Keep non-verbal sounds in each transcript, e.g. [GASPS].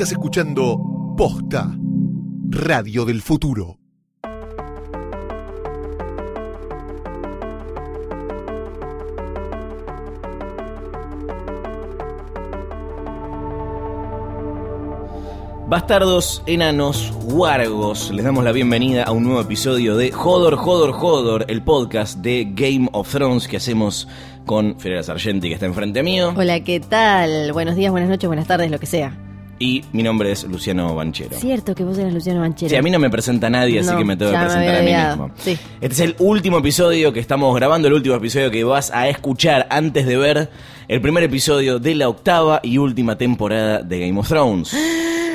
Estás escuchando Posta, Radio del Futuro. Bastardos, enanos, huargos, les damos la bienvenida a un nuevo episodio de Jodor, Jodor, Jodor, el podcast de Game of Thrones que hacemos con Ferreira Sargenti, que está enfrente mío. Hola, ¿qué tal? Buenos días, buenas noches, buenas tardes, lo que sea. Y mi nombre es Luciano Banchero. Cierto que vos eras Luciano Banchero. Sí, a mí no me presenta nadie, así que me tengo que presentar a mí mismo. Sí. Este es el último episodio que estamos grabando, el último episodio que vas a escuchar antes de ver el primer episodio de la octava y última temporada de Game of Thrones. [GASPS]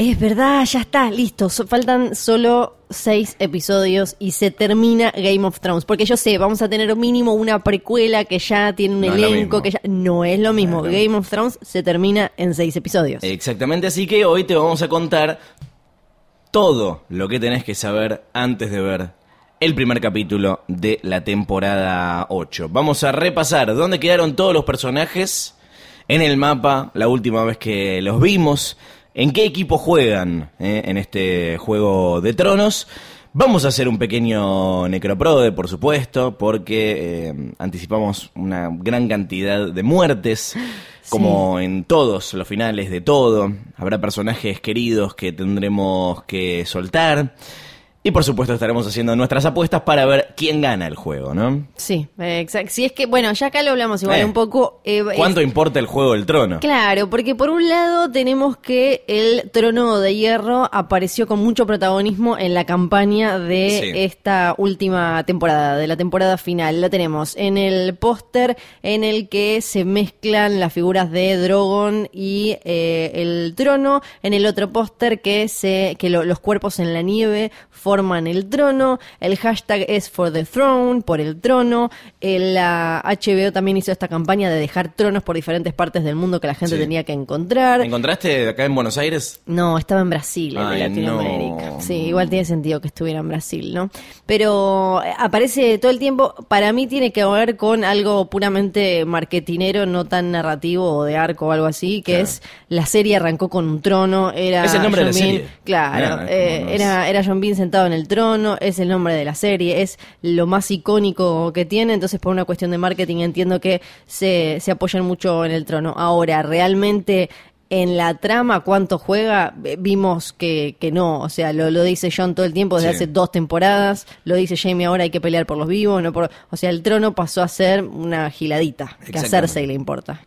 Es verdad, ya está, listo. So- faltan solo seis episodios y se termina Game of Thrones. Porque yo sé, vamos a tener mínimo una precuela que ya tiene un No elenco, que ya... No es lo mismo. No es lo Game of Thrones se termina en seis episodios. Exactamente, así que hoy te vamos a contar todo lo que tenés que saber antes de ver el primer capítulo de la temporada 8. Vamos a repasar dónde quedaron todos los personajes en el mapa la última vez que los vimos, en qué equipo juegan eh, en este juego de tronos. Vamos a hacer un pequeño necroprode, por supuesto, porque eh, anticipamos una gran cantidad de muertes, como en todos los finales de todo. Habrá personajes queridos que tendremos que soltar. Y por supuesto estaremos haciendo nuestras apuestas para ver quién gana el juego, ¿no? Sí, exacto. Si es que, bueno, ya acá lo hablamos igual Eh, un poco. eh, ¿Cuánto es- importa el juego del trono? Claro, porque por un lado tenemos que el trono de hierro apareció con mucho protagonismo en la campaña de Sí. esta última temporada, de la temporada final. La tenemos en el póster en el que se mezclan las figuras de Drogon y eh, el trono, en el otro póster que se que lo- los cuerpos en la nieve forman el trono, el hashtag es for the throne, por el trono, la HBO también hizo esta campaña de dejar tronos por diferentes partes del mundo que la gente Sí. tenía que encontrar. ¿Encontraste acá en Buenos Aires? No, estaba en Brasil, Ay, Latinoamérica. no. Sí, igual tiene sentido que estuviera en Brasil, ¿no? Pero eh, aparece todo el tiempo, para mí tiene que ver con algo puramente marketinero, no tan narrativo o de arco o algo así, que Claro. es la serie arrancó con un trono, era Es el nombre de la Bean- serie. Claro, Ah, eh, era, era John Bean sentado en el trono, es el nombre de la serie, es lo más icónico que tiene, entonces por una cuestión de marketing entiendo que se, se apoyan mucho en el trono. Ahora, realmente en la trama cuánto juega, vimos que, que no, o sea, lo, lo dice John todo el tiempo desde Sí. hace dos temporadas, lo dice Jamie ahora hay que pelear por los vivos, no por, o sea, el trono pasó a ser una giladita, que a Exactamente. Cersei le importa.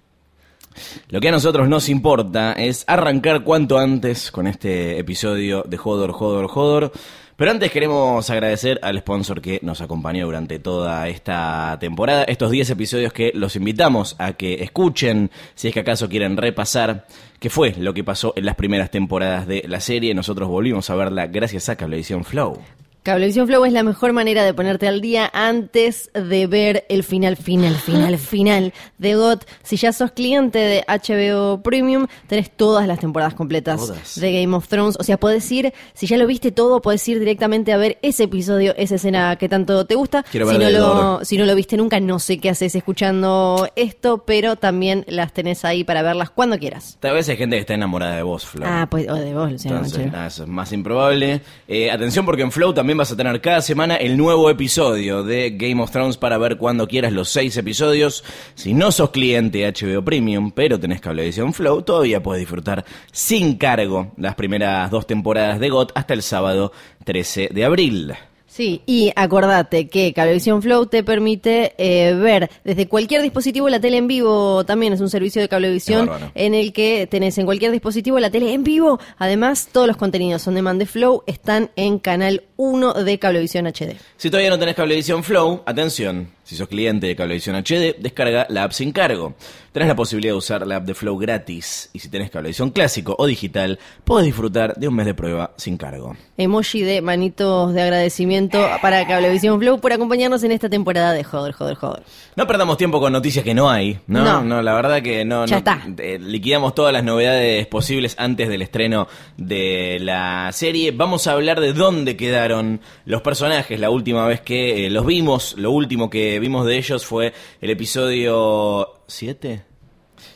Lo que a nosotros nos importa es arrancar cuanto antes con este episodio de Jodor, Jodor, Jodor. Pero antes queremos agradecer al sponsor que nos acompañó durante toda esta temporada, estos 10 episodios que los invitamos a que escuchen, si es que acaso quieren repasar qué fue lo que pasó en las primeras temporadas de la serie. Nosotros volvimos a verla gracias a Cablevisión Flow. Cablevisión Flow es la mejor manera de ponerte al día antes de ver el final, final, final, [GASPS] final de GOT. Si ya sos cliente de HBO Premium, tenés todas las temporadas completas Todas. de Game of Thrones. O sea, podés ir, si ya lo viste todo, podés ir directamente a ver ese episodio, esa escena que tanto te gusta. Quiero si no, lo, si no lo viste nunca, no sé qué haces escuchando esto, pero también las tenés ahí para verlas cuando quieras. Tal vez hay gente que está enamorada de vos, Flow. Ah, pues, o de vos, Luciano Entonces, nada, eso es más improbable. Eh, atención porque en Flow también vas a tener cada semana el nuevo episodio de Game of Thrones para ver cuando quieras los seis episodios. Si no sos cliente de HBO Premium, pero tenés Cablevisión Flow, todavía puedes disfrutar sin cargo las primeras dos temporadas de GOT hasta el sábado 13 de abril. Sí, y acordate que Cablevisión Flow te permite eh, ver desde cualquier dispositivo la tele en vivo. También es un servicio de cablevisión en el que tenés en cualquier dispositivo la tele en vivo. Además, todos los contenidos on demand de Flow están en canal 1 de Cablevisión HD. Si todavía no tenés Cablevisión Flow, atención, si sos cliente de Cablevisión HD, descarga la app sin cargo. Tenés la posibilidad de usar la app de Flow gratis y si tenés Cablevisión clásico o digital, podés disfrutar de un mes de prueba sin cargo. Emoji de manitos de agradecimiento para Cablevisión Flow por acompañarnos en esta temporada de Joder, Joder, Joder. No perdamos tiempo con noticias que no hay, ¿no? No. la verdad que no. Ya no- está. eh, liquidamos todas las novedades posibles antes del estreno de la serie. Vamos a hablar de dónde quedaron los personajes la última vez que eh, los vimos. Lo último que vimos de ellos fue el episodio 7.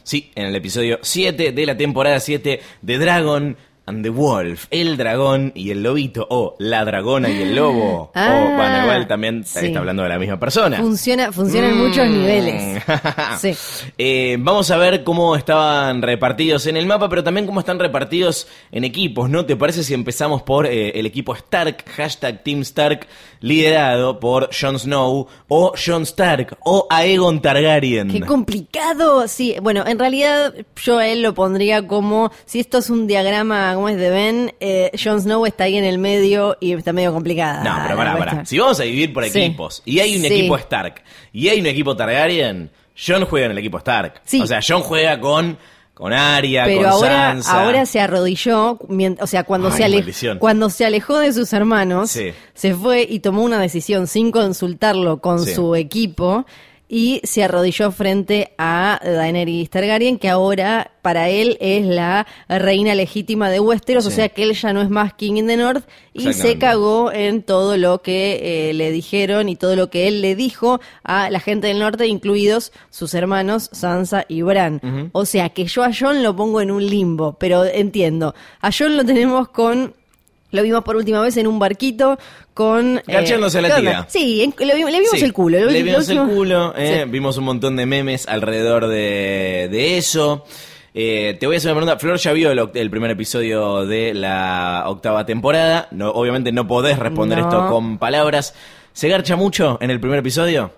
Sí, en el episodio 7 de la temporada 7 de Dragon and the Wolf, el dragón y el lobito, o la dragona y el lobo. Ah, o, bueno, igual también sí. está hablando de la misma persona. Funciona, funciona en muchos Mm. niveles. [LAUGHS] Sí. Eh, vamos a ver cómo estaban repartidos en el mapa, pero también cómo están repartidos en equipos, ¿no? ¿Te parece si empezamos por eh, el equipo Stark, hashtag Team Stark, liderado por Jon Snow, o Jon Stark, o Aegon Targaryen? Qué complicado. Sí, bueno, en realidad yo a él lo pondría como, si esto es un diagrama, ¿cómo es de Ben? Eh, Jon Snow está ahí en el medio y está medio complicada. No, pero pará, pará. Si vamos a dividir por Sí. equipos, y hay un Sí. equipo Stark, y hay un equipo Targaryen, Jon juega en el equipo Stark. Sí. O sea, Jon juega con, con Arya, Pero con ahora, Sansa. ahora se arrodilló, o sea, cuando, Ay, se ale- cuando se alejó de sus hermanos, Sí. se fue y tomó una decisión sin consultarlo con Sí. su equipo y se arrodilló frente a Daenerys Targaryen, que ahora para él es la reina legítima de Westeros, o sea que él ya no es más King in the North y se cagó en todo lo que eh, le dijeron y todo lo que él le dijo a la gente del norte, incluidos sus hermanos Sansa y Bran. O sea que yo a John lo pongo en un limbo, pero entiendo. A John lo tenemos con... Lo vimos por última vez en un barquito con... eh, Gachándose a la tía. Sí, en- lo le vimos Sí, el culo. lo- Le lo vimos el culo, eh, Sí. vimos un montón de memes alrededor de, de eso. Eh, te voy a hacer una pregunta. Flor ya vio el, primer episodio de la octava temporada. No, obviamente no podés responder No. esto con palabras. ¿Se garcha mucho en el primer episodio?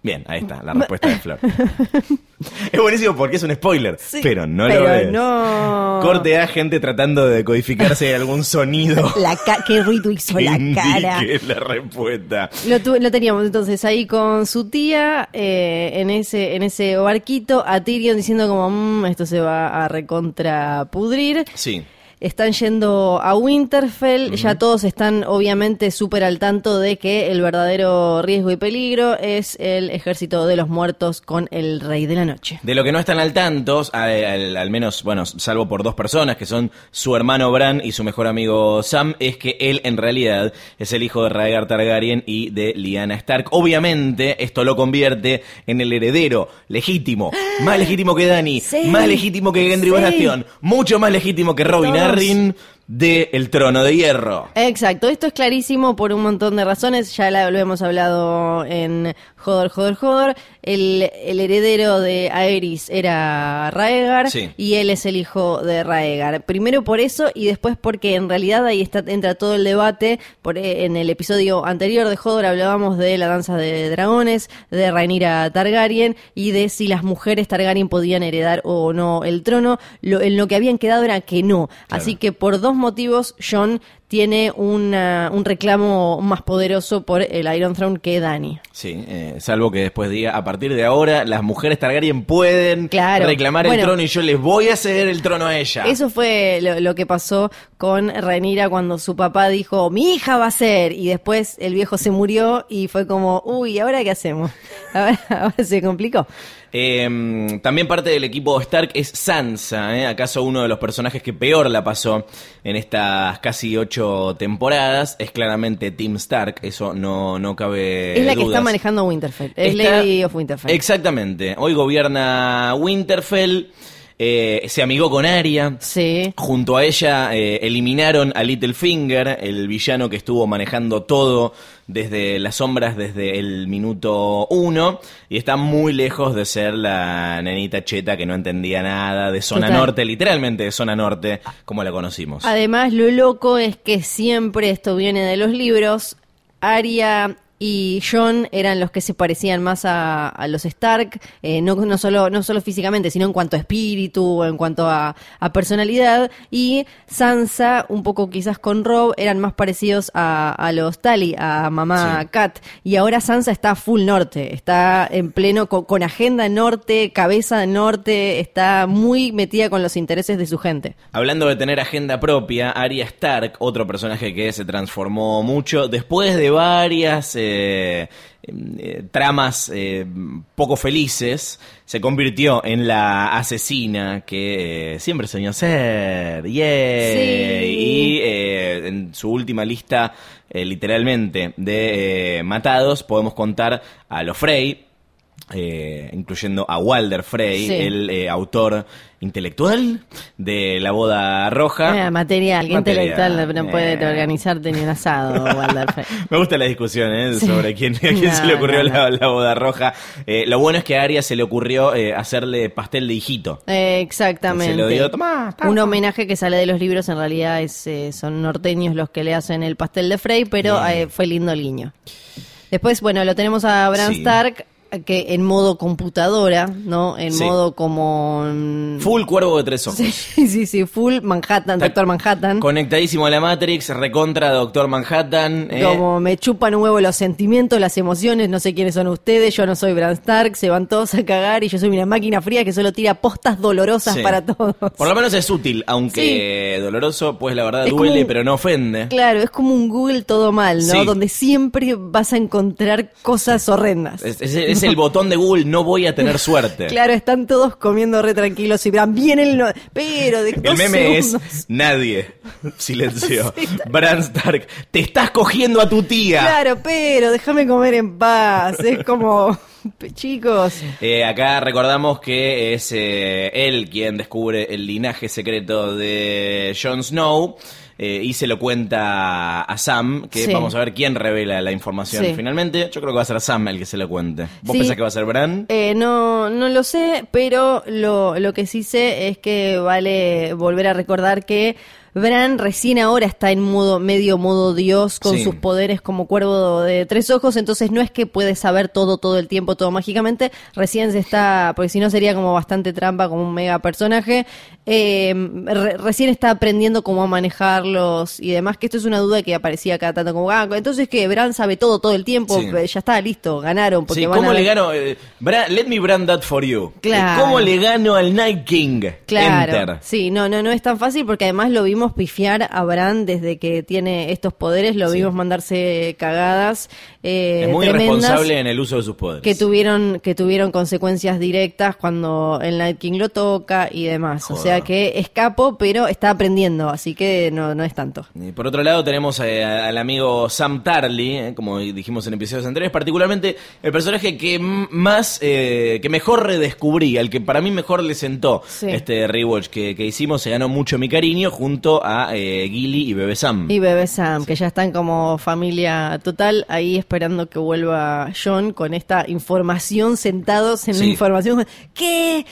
Bien, ahí está, la respuesta de Flor. [LAUGHS] es buenísimo porque es un spoiler, Sí, pero no pero lo es. no. Corte a gente tratando de decodificarse algún sonido. [LAUGHS] La ca- qué ruido hizo que la cara. la respuesta. Lo, tu- lo teníamos entonces ahí con su tía eh, en ese en ese barquito, a Tyrion diciendo como "Mm, esto se va a recontrapudrir. Sí. Están yendo a Winterfell, ya todos están obviamente súper al tanto de que el verdadero riesgo y peligro es el ejército de los muertos con el rey de la noche. De lo que no están al tanto, al, al- al menos, bueno, salvo por dos personas, que son su hermano Bran y su mejor amigo Sam, es que él en realidad es el hijo de Rhaegar Targaryen y de Lyanna Stark. Obviamente, esto lo convierte en el heredero legítimo, más legítimo que Dany, [GASPS] Sí. más legítimo que Gendry Sí. Baratheon, mucho más legítimo que Robin Todos. De El Trono de Hierro. Exacto, esto es clarísimo por un montón de razones, ya la- lo hemos hablado en Jodor, Jodor, Jodor. El, el heredero de Aerys era Raegar Sí. y él es el hijo de Raegar. Primero por eso y después porque en realidad ahí está, entra todo el debate. Por, eh, en el episodio anterior de Jodor hablábamos de la danza de dragones, de Rhaenyra Targaryen y de si las mujeres Targaryen podían heredar o no el trono. Lo, en lo que habían quedado era que no. Así que por dos motivos John tiene una- un reclamo más poderoso por el Iron Throne que Dany. Sí, eh, salvo que después diga, a partir de ahora las mujeres Targaryen pueden Claro. reclamar Bueno. el trono y yo les voy a ceder el trono a ella. Eso fue lo, lo que pasó con Rhaenyra cuando su papá dijo, mi hija va a ser, y después el viejo se murió y fue como, uy, ¿ahora qué hacemos? [LAUGHS] Ahora, ahora se complicó. Eh, también parte del equipo Stark es Sansa, ¿eh? acaso uno de los personajes que peor la pasó en estas casi ocho temporadas. Es claramente Team Stark, eso no, no cabe es la que está manejando Winterfell, es Está- Lady of Winterfell. Exactamente, hoy gobierna Winterfell, eh, se amigó con Arya. Sí. Junto a ella eh, eliminaron a Littlefinger, el villano que estuvo manejando todo desde las sombras desde el minuto uno y está muy lejos de ser la nenita cheta que no entendía nada de zona Total. norte, literalmente de zona norte, como la conocimos. Además, lo loco es que siempre esto viene de los libros. Arya y John eran los que se parecían más a, a los Stark, eh, no, no, solo, no solo físicamente, sino en cuanto a espíritu, en cuanto a, a personalidad. Y Sansa, un poco quizás con Rob, eran más parecidos a, a los Tali, a mamá Sí. Kat. Y ahora Sansa está full norte, está en pleno co- con, agenda norte, cabeza norte, está muy metida con los intereses de su gente. Hablando de tener agenda propia, Arya Stark, otro personaje que se transformó mucho, después de varias eh, eh, tramas eh, poco felices, se convirtió en la asesina que eh, siempre soñó ser. Y eh, en su última lista, eh, literalmente, de eh, matados, podemos contar a los Frey, eh, incluyendo a Walder Frey, Sí. el eh, autor intelectual de La Boda Roja. Eh, material, que intelectual no puede eh. organizarte ni un asado, [LAUGHS] Walder Frey. Me gusta la discusión ¿eh? Sí. sobre quién, a quién No, se le ocurrió no, La, la boda roja. Eh, lo bueno es que a Aria se le ocurrió hacerle pastel de hijito. Exactamente. Se lo dio, tomá, Un homenaje que sale de los libros, en realidad es, son norteños los que le hacen el pastel de Frey, pero fue lindo el guiño. Después, bueno, lo tenemos a Bran Sí. Stark, que en modo computadora, ¿no? En Sí. modo como... Full cuervo de tres ojos. Sí, sí, sí, full Manhattan, Doctor Manhattan. Conectadísimo a la Matrix, recontra Doctor Manhattan. eh. Como me chupan un huevo los sentimientos, las emociones, no sé quiénes son ustedes, yo no soy Bran Stark, se van todos a cagar y yo soy una máquina fría que solo tira postas dolorosas Sí. para todos. Por lo menos es útil, aunque doloroso, pues la verdad Es duele, un- pero no ofende. Claro, es como un Google todo mal, ¿no? Donde siempre vas a encontrar cosas horrendas. Es, es- es el botón de Google, no voy a tener suerte. [LAUGHS] Claro, están todos comiendo re tranquilos y Bran, viene el... no- Pero de El meme es nadie. [LAUGHS] Silencio. Bran Stark, te estás cogiendo a tu tía. Claro, pero déjame comer en paz. Es como... [LAUGHS] Chicos, Eh, acá recordamos que es eh, él quien descubre el linaje secreto de Jon Snow eh, y se lo cuenta a Sam, que Sí. vamos a ver quién revela la información Sí. finalmente. Yo creo que va a ser Sam el que se lo cuente. ¿Vos Sí. pensás que va a ser Bran? Eh, no, no lo sé, pero lo, lo que sí sé es que vale volver a recordar que Bran recién ahora está en modo, medio modo Dios, con Sí. sus poderes como cuervo de tres ojos, entonces no es que puede saber todo, todo el tiempo, todo mágicamente, recién se está, porque si no sería como bastante trampa, como un mega personaje, eh, re- recién está aprendiendo cómo manejarlos y demás, que esto es una duda que aparecía acá tanto como, ah, entonces que Bran sabe todo, todo el tiempo, Sí. Eh, ya está, listo, ganaron, porque Sí, van ¿cómo a le gano? eh, Bran- let me brand that for you. Claro. Eh, ¿Cómo le gano al Night King? Claro, Enter. sí, no, no, no es tan fácil porque además lo vimos pifiar a Bran desde que tiene estos poderes, lo Sí. vimos mandarse cagadas eh, es muy responsable en el uso de sus poderes. que tuvieron que tuvieron consecuencias directas cuando el Night King lo toca y demás. O sea que es capo, pero está aprendiendo, así que no, no es tanto. Y por otro lado tenemos eh, al amigo Sam Tarly, eh, como dijimos en episodios anteriores, particularmente el personaje que más, que mejor redescubrí, al que para mí mejor le sentó Sí. este rewatch que, que hicimos, se ganó mucho mi cariño junto a eh, Gilly y Bebé Sam. Y Bebé Sam, que ya están como familia total, ahí esperando que vuelva John con esta información, sentados en Sí. la información. ¿Qué?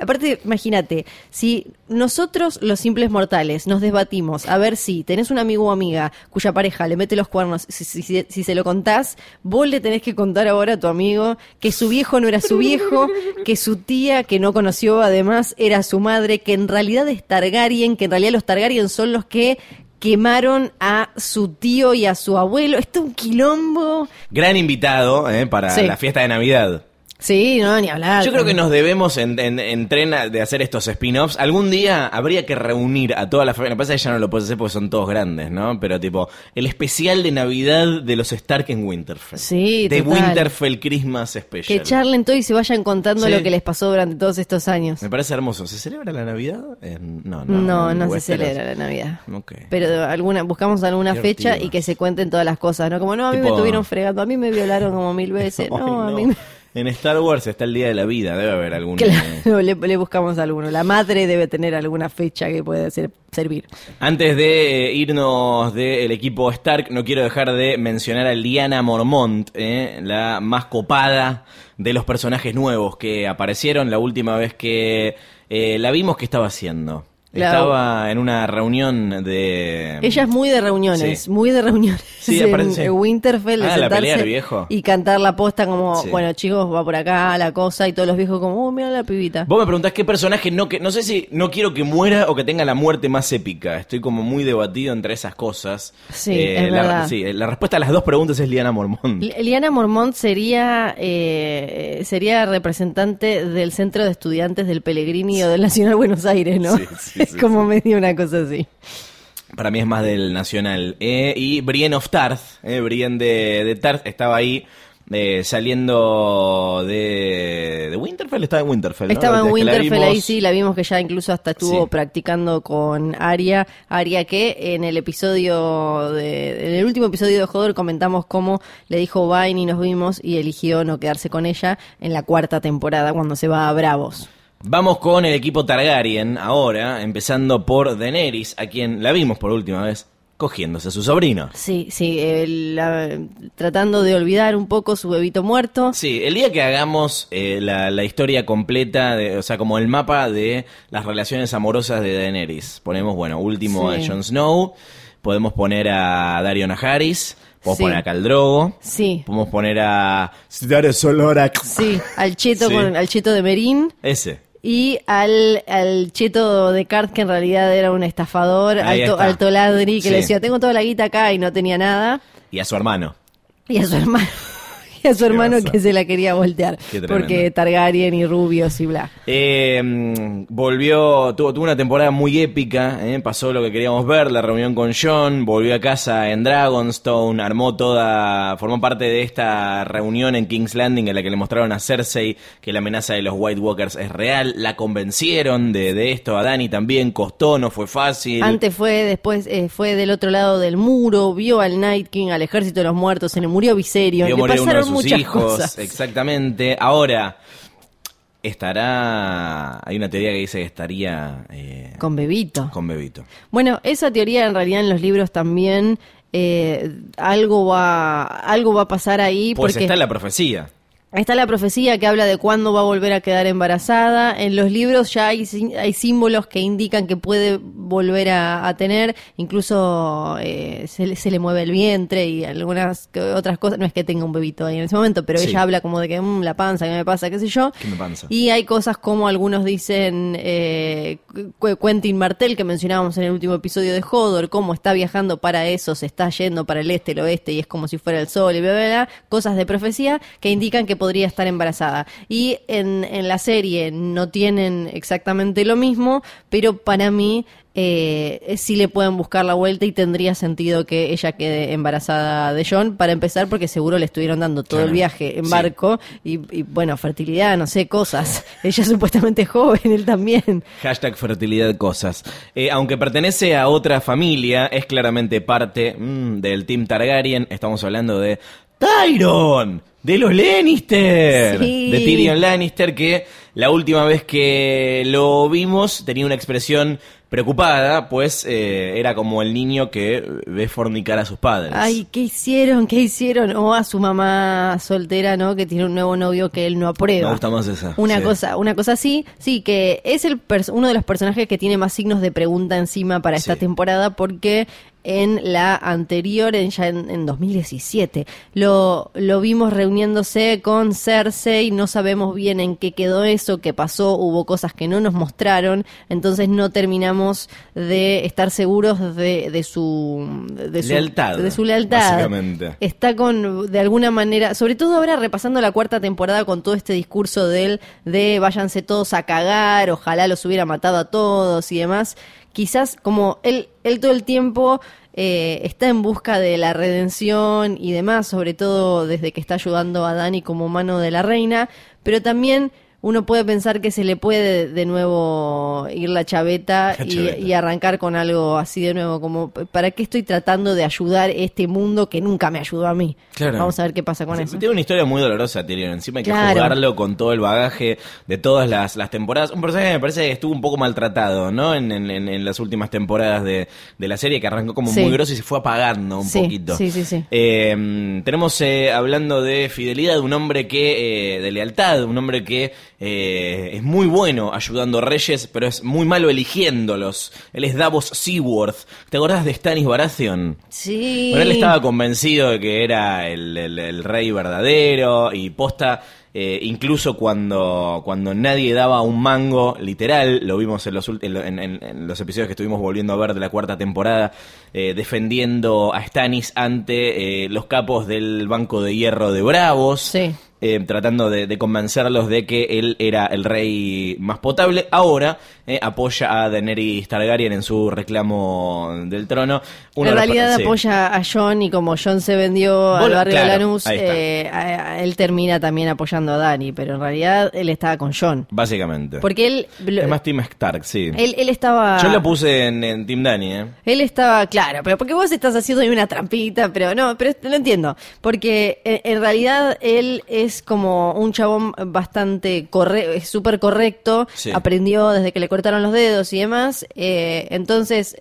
Aparte, imagínate, si nosotros, los simples mortales, nos debatimos a ver si tenés un amigo o amiga cuya pareja le mete los cuernos, si, si- si- si se lo contás, vos le tenés que contar ahora a tu amigo que su viejo no era su viejo, que su tía que no conoció además era su madre, que en realidad es Targaryen, que en realidad los Targaryen son los que quemaron a su tío y a su abuelo. Esto es un quilombo. Gran invitado eh, para Sí. la fiesta de Navidad. Sí, no, ni hablar. Yo creo que nos debemos en, en, en tren de hacer estos spin-offs. Algún día habría que reunir a toda la familia. Lo que pasa es que ya no lo puedes hacer porque son todos grandes, ¿no? Pero tipo, el especial de Navidad de los Stark en Winterfell. Sí, De total. Winterfell Christmas Special. Que charlen todo y se vayan contando Sí. lo que les pasó durante todos estos años. Me parece hermoso. ¿Se celebra la Navidad? En- no, no. No, no, se Westeros. celebra la Navidad. Ok. Pero alguna, buscamos alguna fecha y que se cuenten todas las cosas, ¿no? Como, no, a mí Tipo- me estuvieron fregando, a mí me violaron como mil [LAUGHS] veces. No, a mí me... En Star Wars está el Día de la Vida. Debe haber algún... eh, Claro, [LAUGHS] le, le buscamos alguno. La madre debe tener alguna fecha que puede ser, servir. Antes de eh, irnos del equipo Stark, no quiero dejar de mencionar a Liana Mormont, eh, la más copada de los personajes nuevos que aparecieron la última vez que eh, la vimos que estaba haciendo. Estaba en una reunión de... Ella es muy de reuniones, Sí. muy de reuniones. Sí, en aparece. Winterfell, de Ah, la pelea del viejo. y cantar la posta como, Sí. bueno, chicos, va por acá la cosa y todos los viejos como, oh, mira la pibita. Vos me preguntás qué personaje no que no sé si no quiero que muera o que tenga la muerte más épica. Estoy como muy debatido entre esas cosas. Eh, Sí, es la, verdad. sí, la respuesta a las dos preguntas es Liana Mormont. Li- Liana Mormont sería eh, sería representante del centro de estudiantes del Pellegrini o del Nacional Buenos Aires, ¿no? Sí, sí, es como medio una cosa así. Para mí es más del Nacional. Eh, y Brienne of Tarth, eh, Brienne de, de Tarth, estaba ahí eh, saliendo de, de Winterfell, estaba en Winterfell. ¿no? Estaba en Winterfell, ahí sí, la vimos que ya incluso hasta estuvo Sí. practicando con Aria. Aria que en el episodio, de, en el último episodio de Joder comentamos cómo le dijo Vine y nos vimos y eligió no quedarse con ella en la cuarta temporada cuando se va a Bravos. Vamos con el equipo Targaryen ahora, empezando por Daenerys, a quien la vimos por última vez cogiéndose a su sobrino. Sí, sí, el- la- tratando de olvidar un poco su bebito muerto. Sí, el día que hagamos eh, la, la historia completa, de, o sea, como el mapa de las relaciones amorosas de Daenerys, ponemos, bueno, último Sí. a Jon Snow, podemos poner a Dario Najaris, podemos Sí. poner a Caldrogo, Sí, podemos poner a Dario Solorak. sí, al cheto Sí. con al cheto de Merín. Ese. Y al, al cheto de Cart, que en realidad era un estafador, Ahí alto, está. alto ladri, que Sí. le decía, tengo toda la guita acá y no tenía nada. Y a su hermano. Y a su hermano, a su hermano que se la quería voltear. Porque Targaryen y rubios y bla. Eh, volvió, tuvo, tuvo una temporada muy épica, eh, pasó lo que queríamos ver, la reunión con John, volvió a casa en Dragonstone, armó toda, formó parte de esta reunión en King's Landing en la que le mostraron a Cersei que la amenaza de los White Walkers es real, la convencieron de, de esto, a Dani también, costó, no fue fácil. Antes fue, después eh, fue del otro lado del muro, vio al Night King, al ejército de los muertos, se le murió Viserion, le pasaron muchas hijos, cosas. exactamente. Ahora, estará, hay una teoría que dice que estaría eh, Con Bebito. con Bebito. Bueno, esa teoría en realidad en los libros también eh, algo va algo va a pasar ahí Pues porque está la profecía. Está la profecía que habla de cuándo va a volver a quedar embarazada. En los libros ya hay, hay símbolos que indican que puede volver a, a tener. Incluso eh, se, le- se le mueve el vientre y algunas otras cosas. No es que tenga un bebito ahí en ese momento, pero Sí. ella habla como de que "Mm, la panza, ¿qué me pasa? ¿Qué sé yo? ¿Qué me pasa? Y hay cosas como algunos dicen, eh, Qu- Quentin Martel, que mencionábamos en el último episodio de Hodor, cómo está viajando para eso, se está yendo para el este, el oeste, y es como si fuera el sol, y bla, bla, bla, cosas de profecía que indican que podría estar embarazada. Y en, en la serie no tienen exactamente lo mismo, pero para mí eh, sí le pueden buscar la vuelta y tendría sentido que ella quede embarazada de John, para empezar, porque seguro le estuvieron dando todo Claro. el viaje en Sí. barco y, y, bueno, fertilidad, no sé, cosas. [LAUGHS] Ella es supuestamente joven, él también. Hashtag fertilidad cosas. Eh, aunque pertenece a otra familia, es claramente parte mm, del Team Targaryen. Estamos hablando de Tyron, de los Lannister, Sí. de Tyrion Lannister, que la última vez que lo vimos tenía una expresión preocupada, pues eh, era como el niño que ve fornicar a sus padres. Ay, ¿qué hicieron? ¿Qué hicieron? O a su mamá soltera, ¿no? Que tiene un nuevo novio que él no aprueba. Me gusta más esa. Una sí. cosa, una cosa así, sí, que es el uno de los personajes que tiene más signos de pregunta encima para esta Sí. temporada porque en la anterior, en, ya en, en 2017, lo, lo vimos reuniéndose con Cersei, no sabemos bien en qué quedó eso, qué pasó, hubo cosas que no nos mostraron, entonces no terminamos de estar seguros de, de su, de su Lealtad, de su lealtad. Está con, de alguna manera, sobre todo ahora repasando la cuarta temporada con todo este discurso de él, de váyanse todos a cagar, ojalá los hubiera matado a todos y demás. Quizás como él, él todo el tiempo eh, está en busca de la redención y demás, sobre todo desde que está ayudando a Dani como mano de la reina, pero también uno puede pensar que se le puede de nuevo ir la chaveta, La y- chaveta. y arrancar con algo así de nuevo, como ¿para qué estoy tratando de ayudar este mundo que nunca me ayudó a mí? Claro. Vamos a ver qué pasa con Sí, eso. Tiene una historia muy dolorosa, Tyrion. Encima hay que Claro. jugarlo con todo el bagaje de todas las, las temporadas. Un personaje que me parece que estuvo un poco maltratado, ¿no? En, en- en- en las últimas temporadas de, de la serie, que arrancó como Sí. muy grosso y se fue apagando un Sí, poquito. sí, sí, sí. Eh, tenemos, eh, hablando de fidelidad, un hombre que, eh, de lealtad, un hombre que eh, es muy bueno ayudando reyes, pero es muy malo eligiéndolos. Él es Davos Seaworth. ¿Te acordás de Stannis Baratheon? Sí. Bueno, él estaba convencido de que era el, el- el rey verdadero y posta, eh, incluso cuando, cuando nadie daba un mango, literal, lo vimos en los, en, en- en- los episodios que estuvimos volviendo a ver de la cuarta temporada, eh, defendiendo a Stannis ante eh, los capos del Banco de Hierro de Bravos. Sí. eh, tratando de, de convencerlos de que él era el rey más potable. Ahora eh, apoya a Daenerys Targaryen en su reclamo del trono. En realidad apoya a John y como John se vendió al barrio claro, de Lanús, eh, a- a- él termina también apoyando a Dani, pero en realidad él estaba con John. Básicamente. Porque él... es más Team Stark, sí. Él, él estaba... Yo lo puse en, en Team Dani, ¿eh? Él estaba, claro, pero porque vos estás haciendo ahí una trampita, pero no, pero lo entiendo. Porque en, en realidad él es como un chabón bastante correcto, es súper correcto, Sí. aprendió desde que le cortaron los dedos y demás. eh, entonces,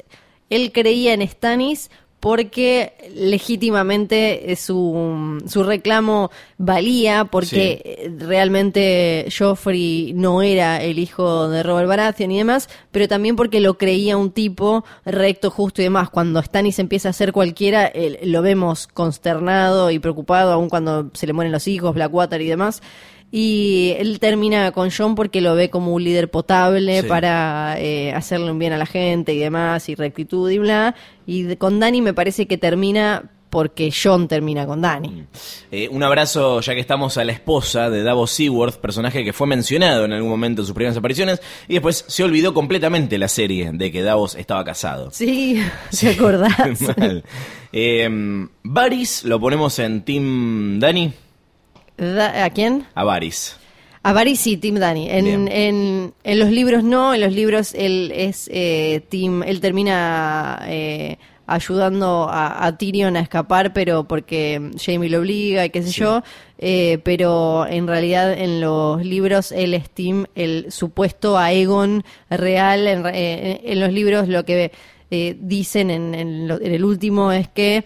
él creía en Stannis porque legítimamente eh, su, su reclamo valía, porque eh, realmente Joffrey no era el hijo de Robert Baratheon y demás, pero también porque lo creía un tipo recto, justo y demás. Cuando Stannis empieza a ser cualquiera, él- lo vemos consternado y preocupado, aun cuando se le mueren los hijos, Blackwater y demás. Y él termina con John porque lo ve como un líder potable Sí. para eh, hacerle un bien a la gente y demás, y rectitud y bla. Y con Dani me parece que termina porque John termina con Dani. Eh, un abrazo, ya que estamos, a la esposa de Davos Seaworth, personaje que fue mencionado en algún momento en sus primeras apariciones, y después se olvidó completamente la serie de que Davos estaba casado. Sí, [LAUGHS] ¿te acordás? [LAUGHS] Mal. Eh, Varys, lo ponemos en Team Dani. Da- ¿A quién? A Varys. A Varys sí, Team Dani. En, en, en los libros no, en los libros él es eh, Team, él termina eh, ayudando a, a Tyrion a escapar, pero porque Jamie lo obliga y qué sé yo. Eh, pero en realidad en los libros él es Team, el supuesto Aegon real. En, eh, en los libros lo que eh, dicen en, en lo- en el último es que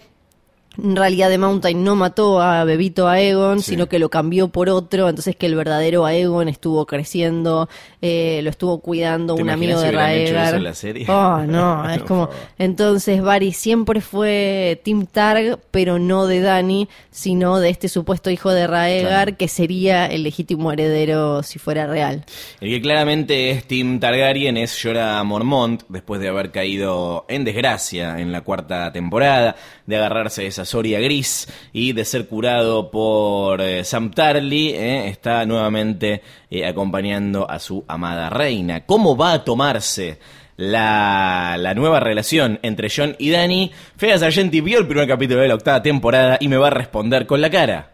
en realidad The Mountain no mató a Bebito Aegon, Sí. sino que lo cambió por otro, entonces que el verdadero Aegon estuvo creciendo, eh, lo estuvo cuidando ¿Te un amigo si de Raegar. Oh, no, [LAUGHS] es como... Entonces Varys siempre fue Team Targ, pero no de Dany, sino de este supuesto hijo de Raegar, Claro. que sería el legítimo heredero si fuera real. El que claramente es Team Targaryen es Jorah Mormont, después de haber caído en desgracia en la cuarta temporada, de agarrarse esa Soria gris y de ser curado por eh, Sam eh, está nuevamente eh, acompañando a su amada reina. ¿Cómo va a tomarse la, la nueva relación entre John y Dani? Fea Sargenti vio el primer capítulo de la octava temporada y me va a responder con la cara.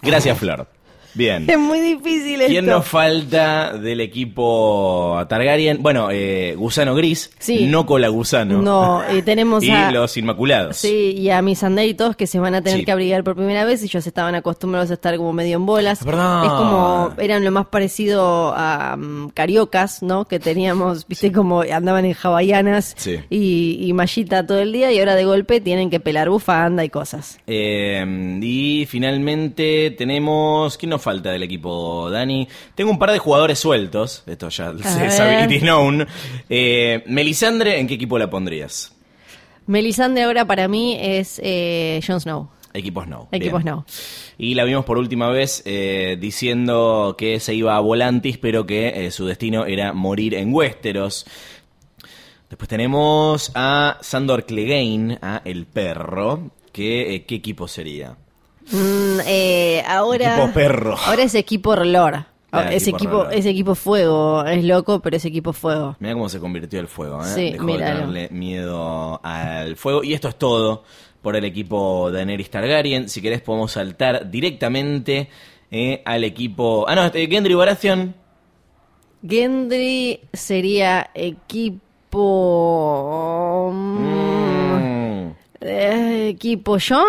Gracias, Flor. [LAUGHS] Bien. Es muy difícil ¿Quién esto. nos falta del equipo Targaryen? Bueno, eh, Gusano Gris, Sí. no Cola Gusano. No, eh, tenemos [LAUGHS] y a... los Inmaculados. Sí, y a mis andeitos que se van a tener Sí. que abrigar por primera vez. Ellos estaban acostumbrados a estar como medio en bolas. Perdón. Es como, eran lo más parecido a mm, cariocas, ¿no? Que teníamos, viste, como andaban en hawaianas Sí. y, y mallita todo el día y ahora de golpe tienen que pelar bufanda y cosas. Eh, y finalmente tenemos. ¿Quién nos falta del equipo, Dani? Tengo un par de jugadores sueltos. Esto ya is known. Eh, Melisandre, ¿en qué equipo la pondrías? Melisandre ahora para mí es eh, Jon Snow. Equipos no. Equipos no. Y la vimos por última vez eh, diciendo que se iba a Volantis, pero que eh, su destino era morir en Westeros. Después tenemos a Sandor Clegane, a El Perro. Que, eh, ¿Qué equipo sería? Mm, eh, ahora. Equipo perro. Ahora es equipo Relor. Claro, ese equipo equipo, ese equipo fuego. Es loco, pero es equipo fuego. Mira cómo se convirtió el fuego, ¿eh? Sí, Dejó de míralo. tenerle miedo al fuego. Y esto es todo por el equipo de Daenerys Targaryen. Si querés podemos saltar directamente eh, al equipo... Ah, no, este, Gendry Baratheon. Gendry sería equipo. mm, Mm. eh, equipo John.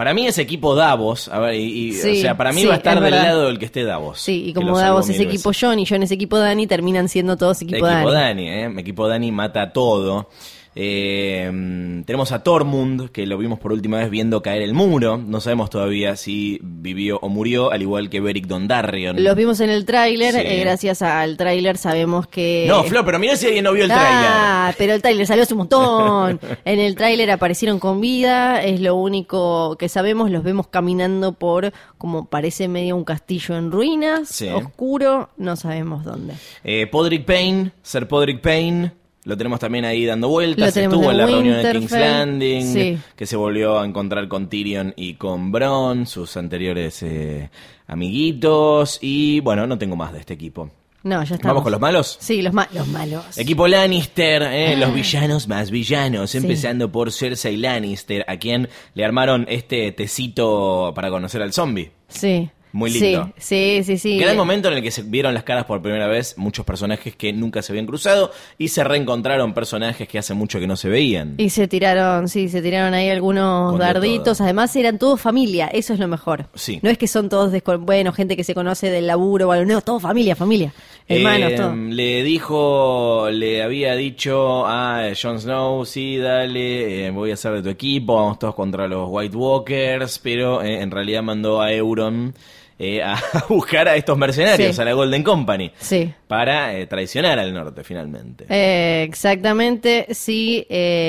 Para mí es equipo Davos. A ver, y, y, Sí, o sea, para mí sí, va a estar es del lado del que esté Davos. Sí, y como Davos es equipo veces. John y John es equipo Dani, terminan siendo todos equipo, Equipo Dani. Dani, ¿eh? Equipo Dani mata todo. Eh, tenemos a Tormund, que lo vimos por última vez viendo caer el muro. No sabemos todavía si vivió o murió, al igual que Beric Dondarrion. Los vimos en el tráiler, Sí. eh, gracias al tráiler sabemos que... No, Flo, pero mira si alguien no vio el tráiler. Ah, pero el tráiler salió hace un montón. en el tráiler aparecieron con vida, es lo único que sabemos. Los vemos caminando por, como parece medio un castillo en ruinas, Sí. oscuro, no sabemos dónde. Eh, Podrick Payne, Ser Podrick Payne. Lo tenemos también ahí dando vueltas. Estuvo en la reunión de King's. Landing, Sí. que se volvió a encontrar con Tyrion y con Bron, sus anteriores eh, amiguitos. Y bueno, no tengo más de este equipo. No, ya estamos. ¿Vamos con los malos? Sí, los, ma- los malos. Equipo Lannister, eh, los villanos más villanos, Sí. empezando por Cersei Lannister, a quien le armaron este tecito para conocer al zombie. Sí. Muy lindo. Sí, sí, sí. sí. Gran momento en el que se vieron las caras por primera vez muchos personajes que nunca se habían cruzado y se reencontraron personajes que hace mucho que no se veían. Y se tiraron, sí, se tiraron ahí algunos darditos. todo. Además eran todos familia, eso es lo mejor. Sí. No es que son todos, bueno, gente que se conoce del laburo o algo, no, todo familia, familia. Hermanos, Eh, todo. Le dijo, le había dicho a Jon Snow, sí, dale, eh, voy a ser de tu equipo, vamos todos contra los White Walkers, pero eh, en realidad mandó a Euron eh, a [LAUGHS] buscar a estos mercenarios, Sí. a la Golden Company, Sí. para eh, traicionar al norte finalmente. Eh, exactamente, sí,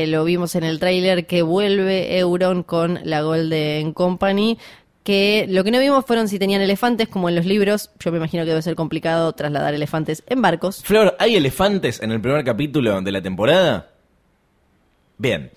lo vimos en el tráiler que vuelve Euron con la Golden Company, que lo que no vimos fueron si tenían elefantes como en los libros, yo me imagino que debe ser complicado trasladar elefantes en barcos. Flor, ¿hay elefantes en el primer capítulo de la temporada? Bien.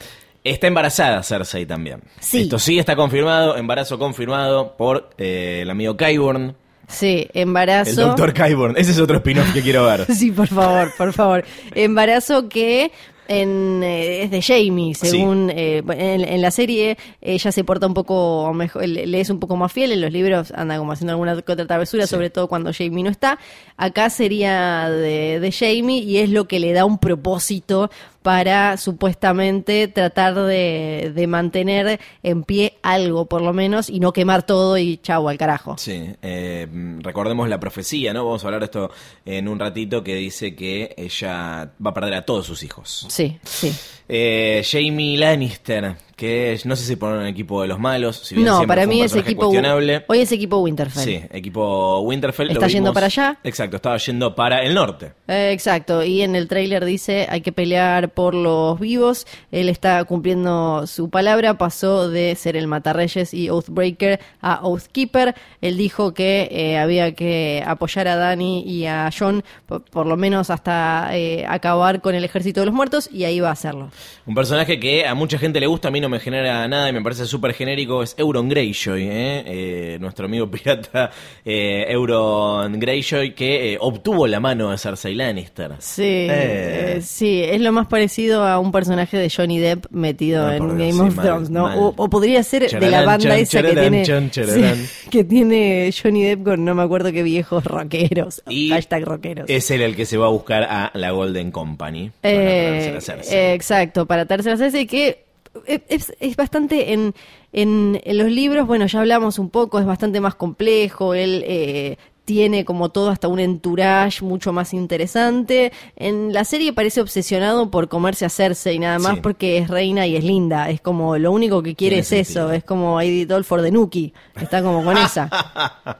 Está embarazada Cersei también. Sí. Esto sí está confirmado, embarazo confirmado por eh, el amigo Kyburn, Sí, embarazo. el doctor Kyburn. Ese es otro spin-off que quiero ver. [LAUGHS] Sí, por favor, por favor. Embarazo que en, eh, es de Jamie, según eh, en, en la serie ella se porta un poco mejor, le es un poco más fiel, en los libros anda como haciendo alguna otra travesura, Sí. sobre todo cuando Jamie no está. Acá sería de, de Jamie y es lo que le da un propósito para supuestamente tratar de, de mantener en pie algo por lo menos y no quemar todo y chau al carajo. Sí, eh, recordemos la profecía, ¿no? Vamos a hablar de esto en un ratito que dice que ella va a perder a todos sus hijos. Sí, sí. Eh, Jamie Lannister, que no sé si poner en equipo de los malos, si bien No, para un mí es equipo hoy es equipo Winterfell. Sí, equipo Winterfell. lo Está yendo vimos- para allá. Exacto, estaba yendo para el norte. Eh, exacto, y en el tráiler dice hay que pelear por los vivos. Él está cumpliendo su palabra, pasó de ser el matarreyes y Oathbreaker a Oathkeeper. Él dijo que eh, había que apoyar a Dani y a John por, por lo menos hasta eh, acabar con el ejército de los muertos y ahí va a hacerlo. Un personaje que a mucha gente le gusta, a mí no me genera nada y me parece súper genérico, es Euron Greyjoy, ¿eh? Eh, nuestro amigo [LAUGHS] pirata eh, Euron Greyjoy, que eh, obtuvo la mano de Cersei Lannister. Sí, Eh. eh, sí, es lo más parecido a un personaje de Johnny Depp metido No, en Game sí, of mal, Thrones, ¿no? mal. O, o podría ser de la banda chan, esa que tiene, chan, chararán. [LAUGHS] sí, que tiene Johnny Depp con no me acuerdo qué viejos rockeros, Y hashtag rockeros. es él el que se va a buscar a la Golden Company. para Eh, eh, exacto, para tercera Cersei que es, es- es bastante en, en, en los libros, bueno, ya hablamos un poco, es bastante más complejo, él eh, tiene como todo hasta un entourage mucho más interesante. En la serie parece obsesionado por comerse a Cersei nada más Sí. porque es reina y es linda, es como lo único que quiere Tiene es sentido. eso, es como I did all for the Nuki, está como con esa. [LAUGHS]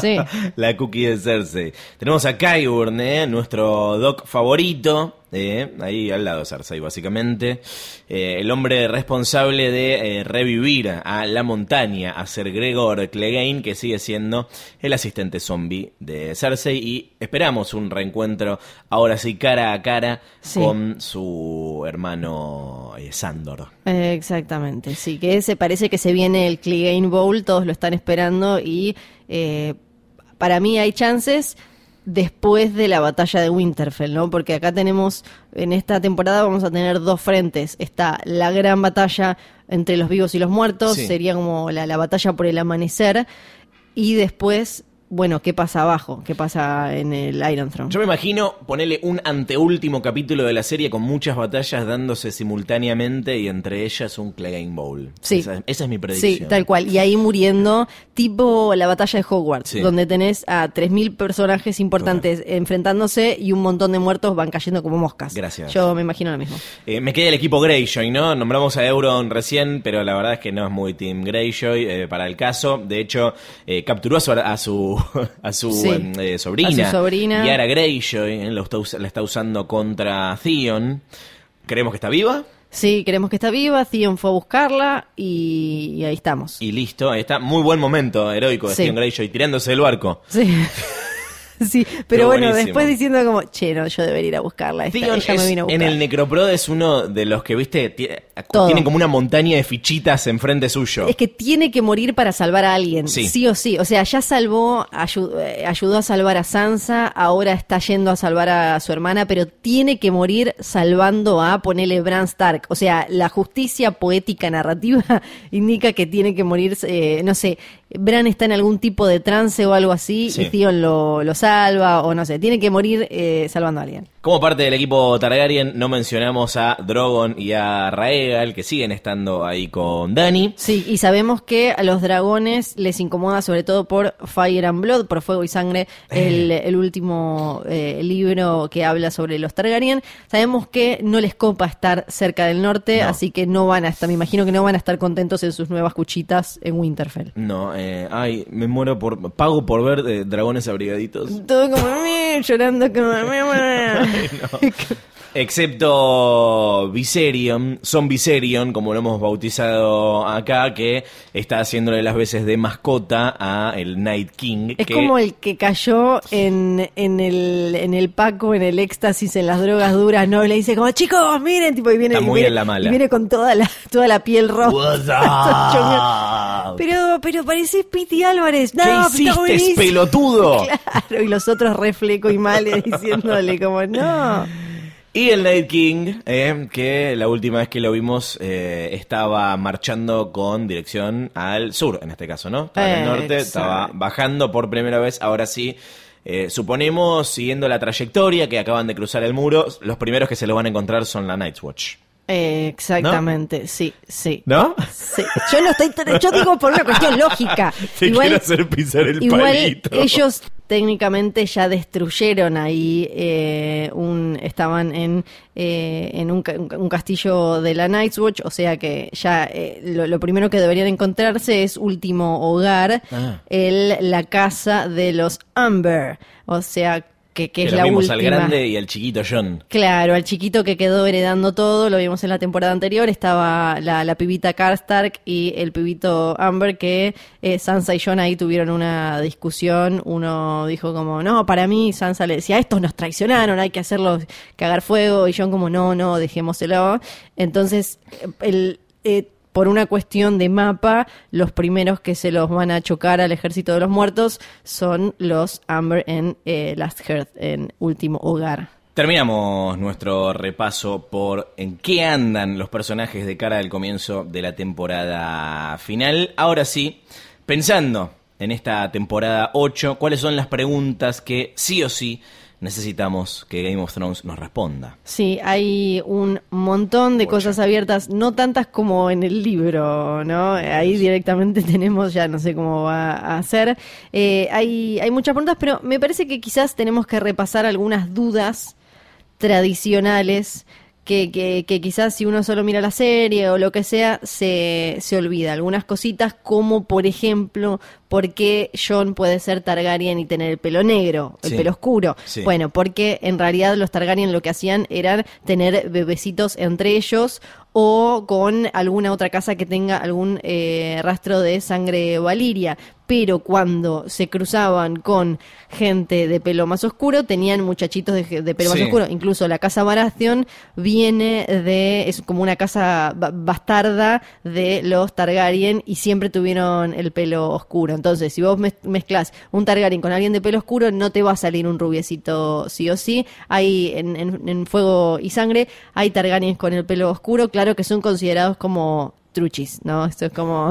Sí. La cookie de Cersei. Tenemos a Kyburn, ¿eh? nuestro doc favorito. ¿Eh? Ahí al lado de Cersei, básicamente. Eh, el hombre responsable de eh, revivir a la montaña, a Ser Gregor Clegane, que sigue siendo el asistente zombie de Cersei. Y esperamos un reencuentro, ahora sí, cara a cara, Sí. con su hermano eh, Sandor. Exactamente, sí, que se parece que se viene el Clegane Bowl, todos lo están esperando y eh, para mí hay chances después de la batalla de Winterfell, ¿no? Porque acá tenemos, en esta temporada vamos a tener dos frentes. Está la gran batalla entre los vivos y los muertos, Sí. sería como la, la batalla por el amanecer, y después, bueno, ¿qué pasa abajo? ¿Qué pasa en el Iron Throne? Yo me imagino ponerle un anteúltimo capítulo de la serie con muchas batallas dándose simultáneamente y entre ellas un Clegane Bowl. Sí. Esa, esa es mi predicción. Sí, tal cual. Y ahí muriendo, tipo la batalla de Hogwarts, Sí. donde tenés a 3.000 personajes importantes enfrentándose y un montón de muertos van cayendo como moscas. Gracias. Yo me imagino lo mismo. Eh, me queda el equipo Greyjoy, ¿no? Nombramos a Euron recién, pero la verdad es que no es muy Team Greyjoy eh, para el caso. De hecho, eh, capturó a su, a su, [LAUGHS] a su, Sí. em, eh, sobrina, A su sobrina. Yara Greyjoy, eh, lo está us- la está usando contra Theon. Creemos que está viva Sí, creemos que está viva, Theon fue a buscarla y, y ahí estamos. y listo. Ahí está. Muy buen momento heroico de Sí. Theon Greyjoy tirándose del barco. Sí. [LAUGHS] sí, pero bueno, buenísimo. después diciendo como, che, no, yo debería ir a buscarla. Esta, Theon ella me vino a buscar. en el Necroprod es uno de los que, viste, Todo. tienen como una montaña de fichitas enfrente suyo. Es que tiene que morir para salvar a alguien, Sí. sí, o sí. O sea, ya salvó, eh, ayudó a salvar a Sansa, ahora está yendo a salvar a su hermana, pero tiene que morir salvando a, ponele Bran Stark. O sea, la justicia poética narrativa [LAUGHS] indica que tiene que morir, eh, no sé, Bran está en algún tipo de trance o algo así, Sí. y Theon lo, lo salva, o no sé, tiene que morir eh, salvando a alguien. Como parte del equipo Targaryen, no mencionamos a Drogon y a Raegal, que siguen estando ahí con Dani. Sí, y sabemos que a los dragones les incomoda sobre todo por Fire and Blood, por Fuego y Sangre, el, el último eh, libro que habla sobre los Targaryen. Sabemos que no les copa estar cerca del norte, No. así que no van a estar, me imagino que no van a estar contentos en sus nuevas cuchitas en Winterfell. No, eh, ay, me muero por. Pago por ver eh, dragones abrigaditos. Todo como "Meh", llorando como [LAUGHS] I know. Excepto Viserion, Son Viserion, como lo hemos bautizado acá, que está haciéndole las veces de mascota a el Night King. Es que- como el que cayó en, en, el, en el Paco, en el éxtasis, en las drogas duras, ¿no? Y le dice como, chicos, miren, tipo, y viene, Está y muy viene- en la mala. y viene con toda la, toda la piel roja. [LAUGHS] Pero, pero pareces Piti Álvarez. No, ¿Qué está hiciste, pelotudo? [LAUGHS] Claro, y los otros refleco y males [LAUGHS] diciéndole como, no. Y el Night King, eh, que la última vez que lo vimos eh, estaba marchando con dirección al sur, en este caso, ¿no? Estaba en el norte, Exacto. estaba bajando por primera vez, ahora sí. eh, suponemos, siguiendo la trayectoria que acaban de cruzar el muro, los primeros que se lo van a encontrar son la Night's Watch. Eh, exactamente, sí, sí. ¿No? Sí. Yo no estoy, yo digo por una cuestión [LAUGHS] lógica. Te quiero hacer pisar el igual palito. ellos técnicamente ya destruyeron ahí un un estaban en eh, en un, un castillo de la Night's Watch, o sea que ya eh, lo, lo primero que deberían encontrarse es último hogar, Ah. el la casa de los Amber, o sea que, que Que es lo la vimos última. al grande y al chiquito John. Claro, al chiquito que quedó heredando todo, lo vimos en la temporada anterior, estaba la, la pibita Karstark y el pibito Amber que eh, Sansa y Jon ahí tuvieron una discusión, uno dijo como, no, para mí Sansa le decía, estos nos traicionaron, hay que hacerlos cagar fuego y Jon como, no, no, dejémoselo. Entonces, el... eh, por una cuestión de mapa, los primeros que se los van a chocar al ejército de los muertos son los Amber en eh, Last Hearth, en Último Hogar. Terminamos nuestro repaso por en qué andan los personajes de cara al comienzo de la temporada final. Ahora sí, pensando en esta temporada 8, ¿cuáles son las preguntas que sí o sí necesitamos que Game of Thrones nos responda? Sí, hay un montón de cosas abiertas, no tantas como en el libro, ¿no? Ahí directamente [LAUGHS] tenemos, ya no sé cómo va a ser. Eh, hay, hay muchas preguntas, pero me parece que quizás tenemos que repasar algunas dudas tradicionales que, que, que quizás si uno solo mira la serie o lo que sea, se, se olvida. Algunas cositas como, por ejemplo, por qué John puede ser Targaryen y tener el pelo negro, el Sí. pelo oscuro. Sí. Bueno, porque en realidad los Targaryen lo que hacían era tener bebecitos entre ellos o con alguna otra casa que tenga algún eh, rastro de sangre valiria. Pero cuando se cruzaban con gente de pelo más oscuro, tenían muchachitos de, de pelo Sí. más oscuro. Incluso la casa Baratheon viene de, es como una casa ba- bastarda de los Targaryen y siempre tuvieron el pelo oscuro. Entonces, si vos mez- mezclas un Targaryen con alguien de pelo oscuro, no te va a salir un rubiecito sí o sí. Hay en, en- en Fuego y Sangre, hay Targaryens con el pelo oscuro, claro que son considerados como truchis, ¿no? Esto es como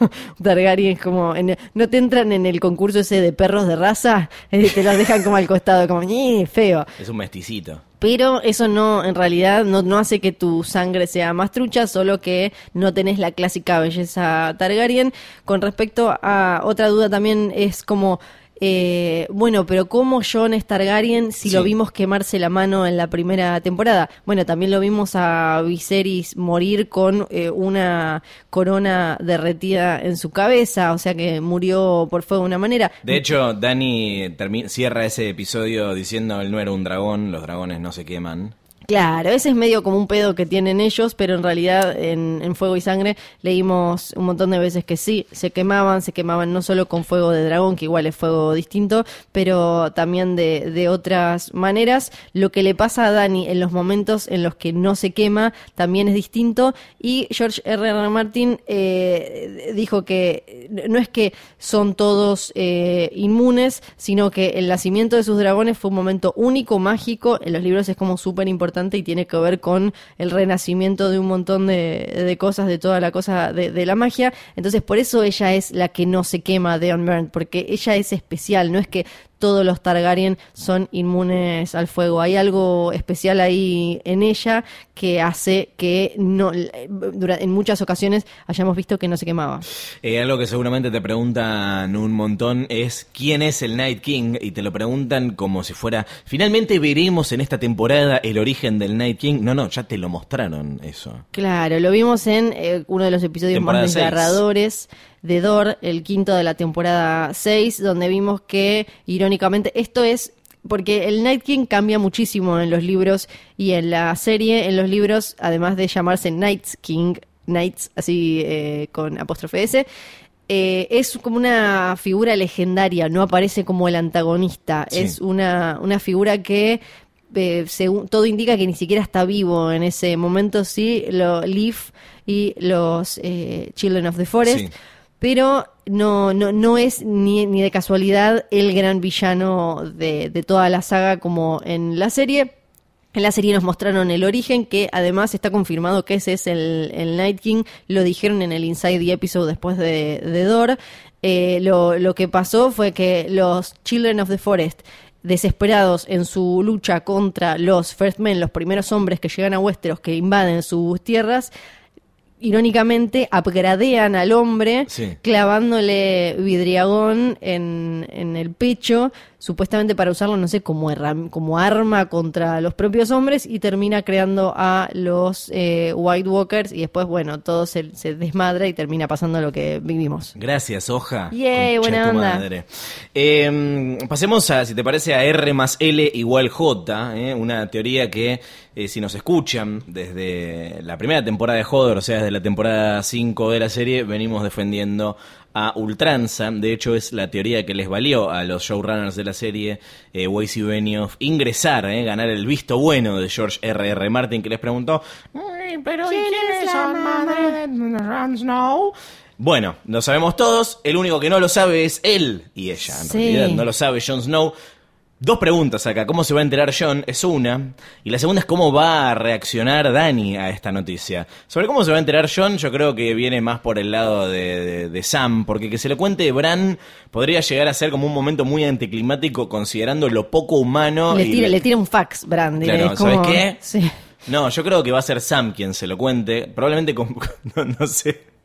[LAUGHS] Targaryen como en- no te entran en el concurso ese de perros de raza, eh, te los dejan como al costado, como "Ñe, feo. Es un mesticito. Pero eso no, en realidad, no, no hace que tu sangre sea más trucha, solo que no tenés la clásica belleza Targaryen. Con respecto a otra duda también es como, eh, bueno, pero ¿cómo Jon es Targaryen si Sí. lo vimos quemarse la mano en la primera temporada? Bueno, también lo vimos a Viserys morir con eh, una corona derretida en su cabeza, o sea que murió por fuego de una manera. De hecho, Dani cierra ese episodio diciendo él no era un dragón, los dragones no se queman. Claro, ese es medio como un pedo que tienen ellos, pero en realidad en, en, Fuego y Sangre leímos un montón de veces que sí, se quemaban, se quemaban no solo con fuego de dragón, que igual es fuego distinto, pero también de, de otras maneras. Lo que le pasa a Dani en los momentos en los que no se quema también es distinto y George R. R. Martin eh, dijo que no es que son todos eh, inmunes, sino que el nacimiento de sus dragones fue un momento único, mágico, en los libros es como súper importante y tiene que ver con el renacimiento de un montón de, cosas, de toda la cosa de, la magia. Entonces, por eso ella es la que no se quema de Unburned, porque ella es especial, no es que todos los Targaryen son inmunes al fuego. Hay algo especial ahí en ella que hace que no en muchas ocasiones hayamos visto que no se quemaba. Eh, algo que seguramente te preguntan un montón es quién es el Night King y te lo preguntan como si fuera finalmente veremos en esta temporada el origen del Night King. No, no, ya te lo mostraron eso. Claro, lo vimos en eh, uno de los episodios más desgarradores de Dor, el quinto de la temporada 6, donde vimos que, irónicamente, esto es porque el Night King cambia muchísimo en los libros y en la serie, en los libros, además de llamarse Night King, Knights, así eh, con apóstrofe S, eh, es como una figura legendaria, no aparece como el antagonista, es una, una figura que eh, según, todo indica que ni siquiera está vivo en ese momento, sí, lo, Leaf y los Children of the Forest pero no, no, no es ni, ni, de casualidad el gran villano de, de toda la saga como en la serie. En la serie nos mostraron el origen, que además está confirmado que ese es el, el Night King. Lo dijeron en el Inside the Episode después de, de Dor. Eh, lo, lo que pasó fue que los Children of the Forest desesperados en su lucha contra los First Men, los primeros hombres que llegan a Westeros, que invaden sus tierras, irónicamente upgradean al hombre clavándole vidriagón en, en el pecho supuestamente para usarlo, no sé, como, como arma contra los propios hombres y termina creando a los eh, White Walkers y después, bueno, todo se, desmadra y termina pasando lo que vivimos. Gracias, Hoja. Yay, buena onda. Em, pasemos a, si te parece, a R más L igual J, eh, una teoría que eh, si nos escuchan desde la primera temporada de Hodor, o sea, desde la temporada 5 de la serie, venimos defendiendo a ultranza. De hecho, es la teoría que les valió a los showrunners de la serie, eh, Weiss y Benioff, ingresar, eh, ganar el visto bueno de George R. R. Martin, que les preguntó: ¿Pero quién, es la madre de Jon Snow? Bueno, lo sabemos todos. El único que no lo sabe es él y ella. En realidad, no lo sabe Jon Snow. Dos preguntas acá. ¿Cómo se va a enterar John? Es una. Y la segunda es cómo va a reaccionar Dani a esta noticia. Sobre cómo se va a enterar John, yo creo que viene más por el lado de, Sam, porque que se le cuente Bran podría llegar a ser como un momento muy anticlimático considerando lo poco humano. Le tira, le... tira un fax, Bran. Claro, ¿sabes qué? [LAUGHS] Sí. No, yo creo que va a ser Sam quien se lo cuente. Probablemente con. [LAUGHS] no sé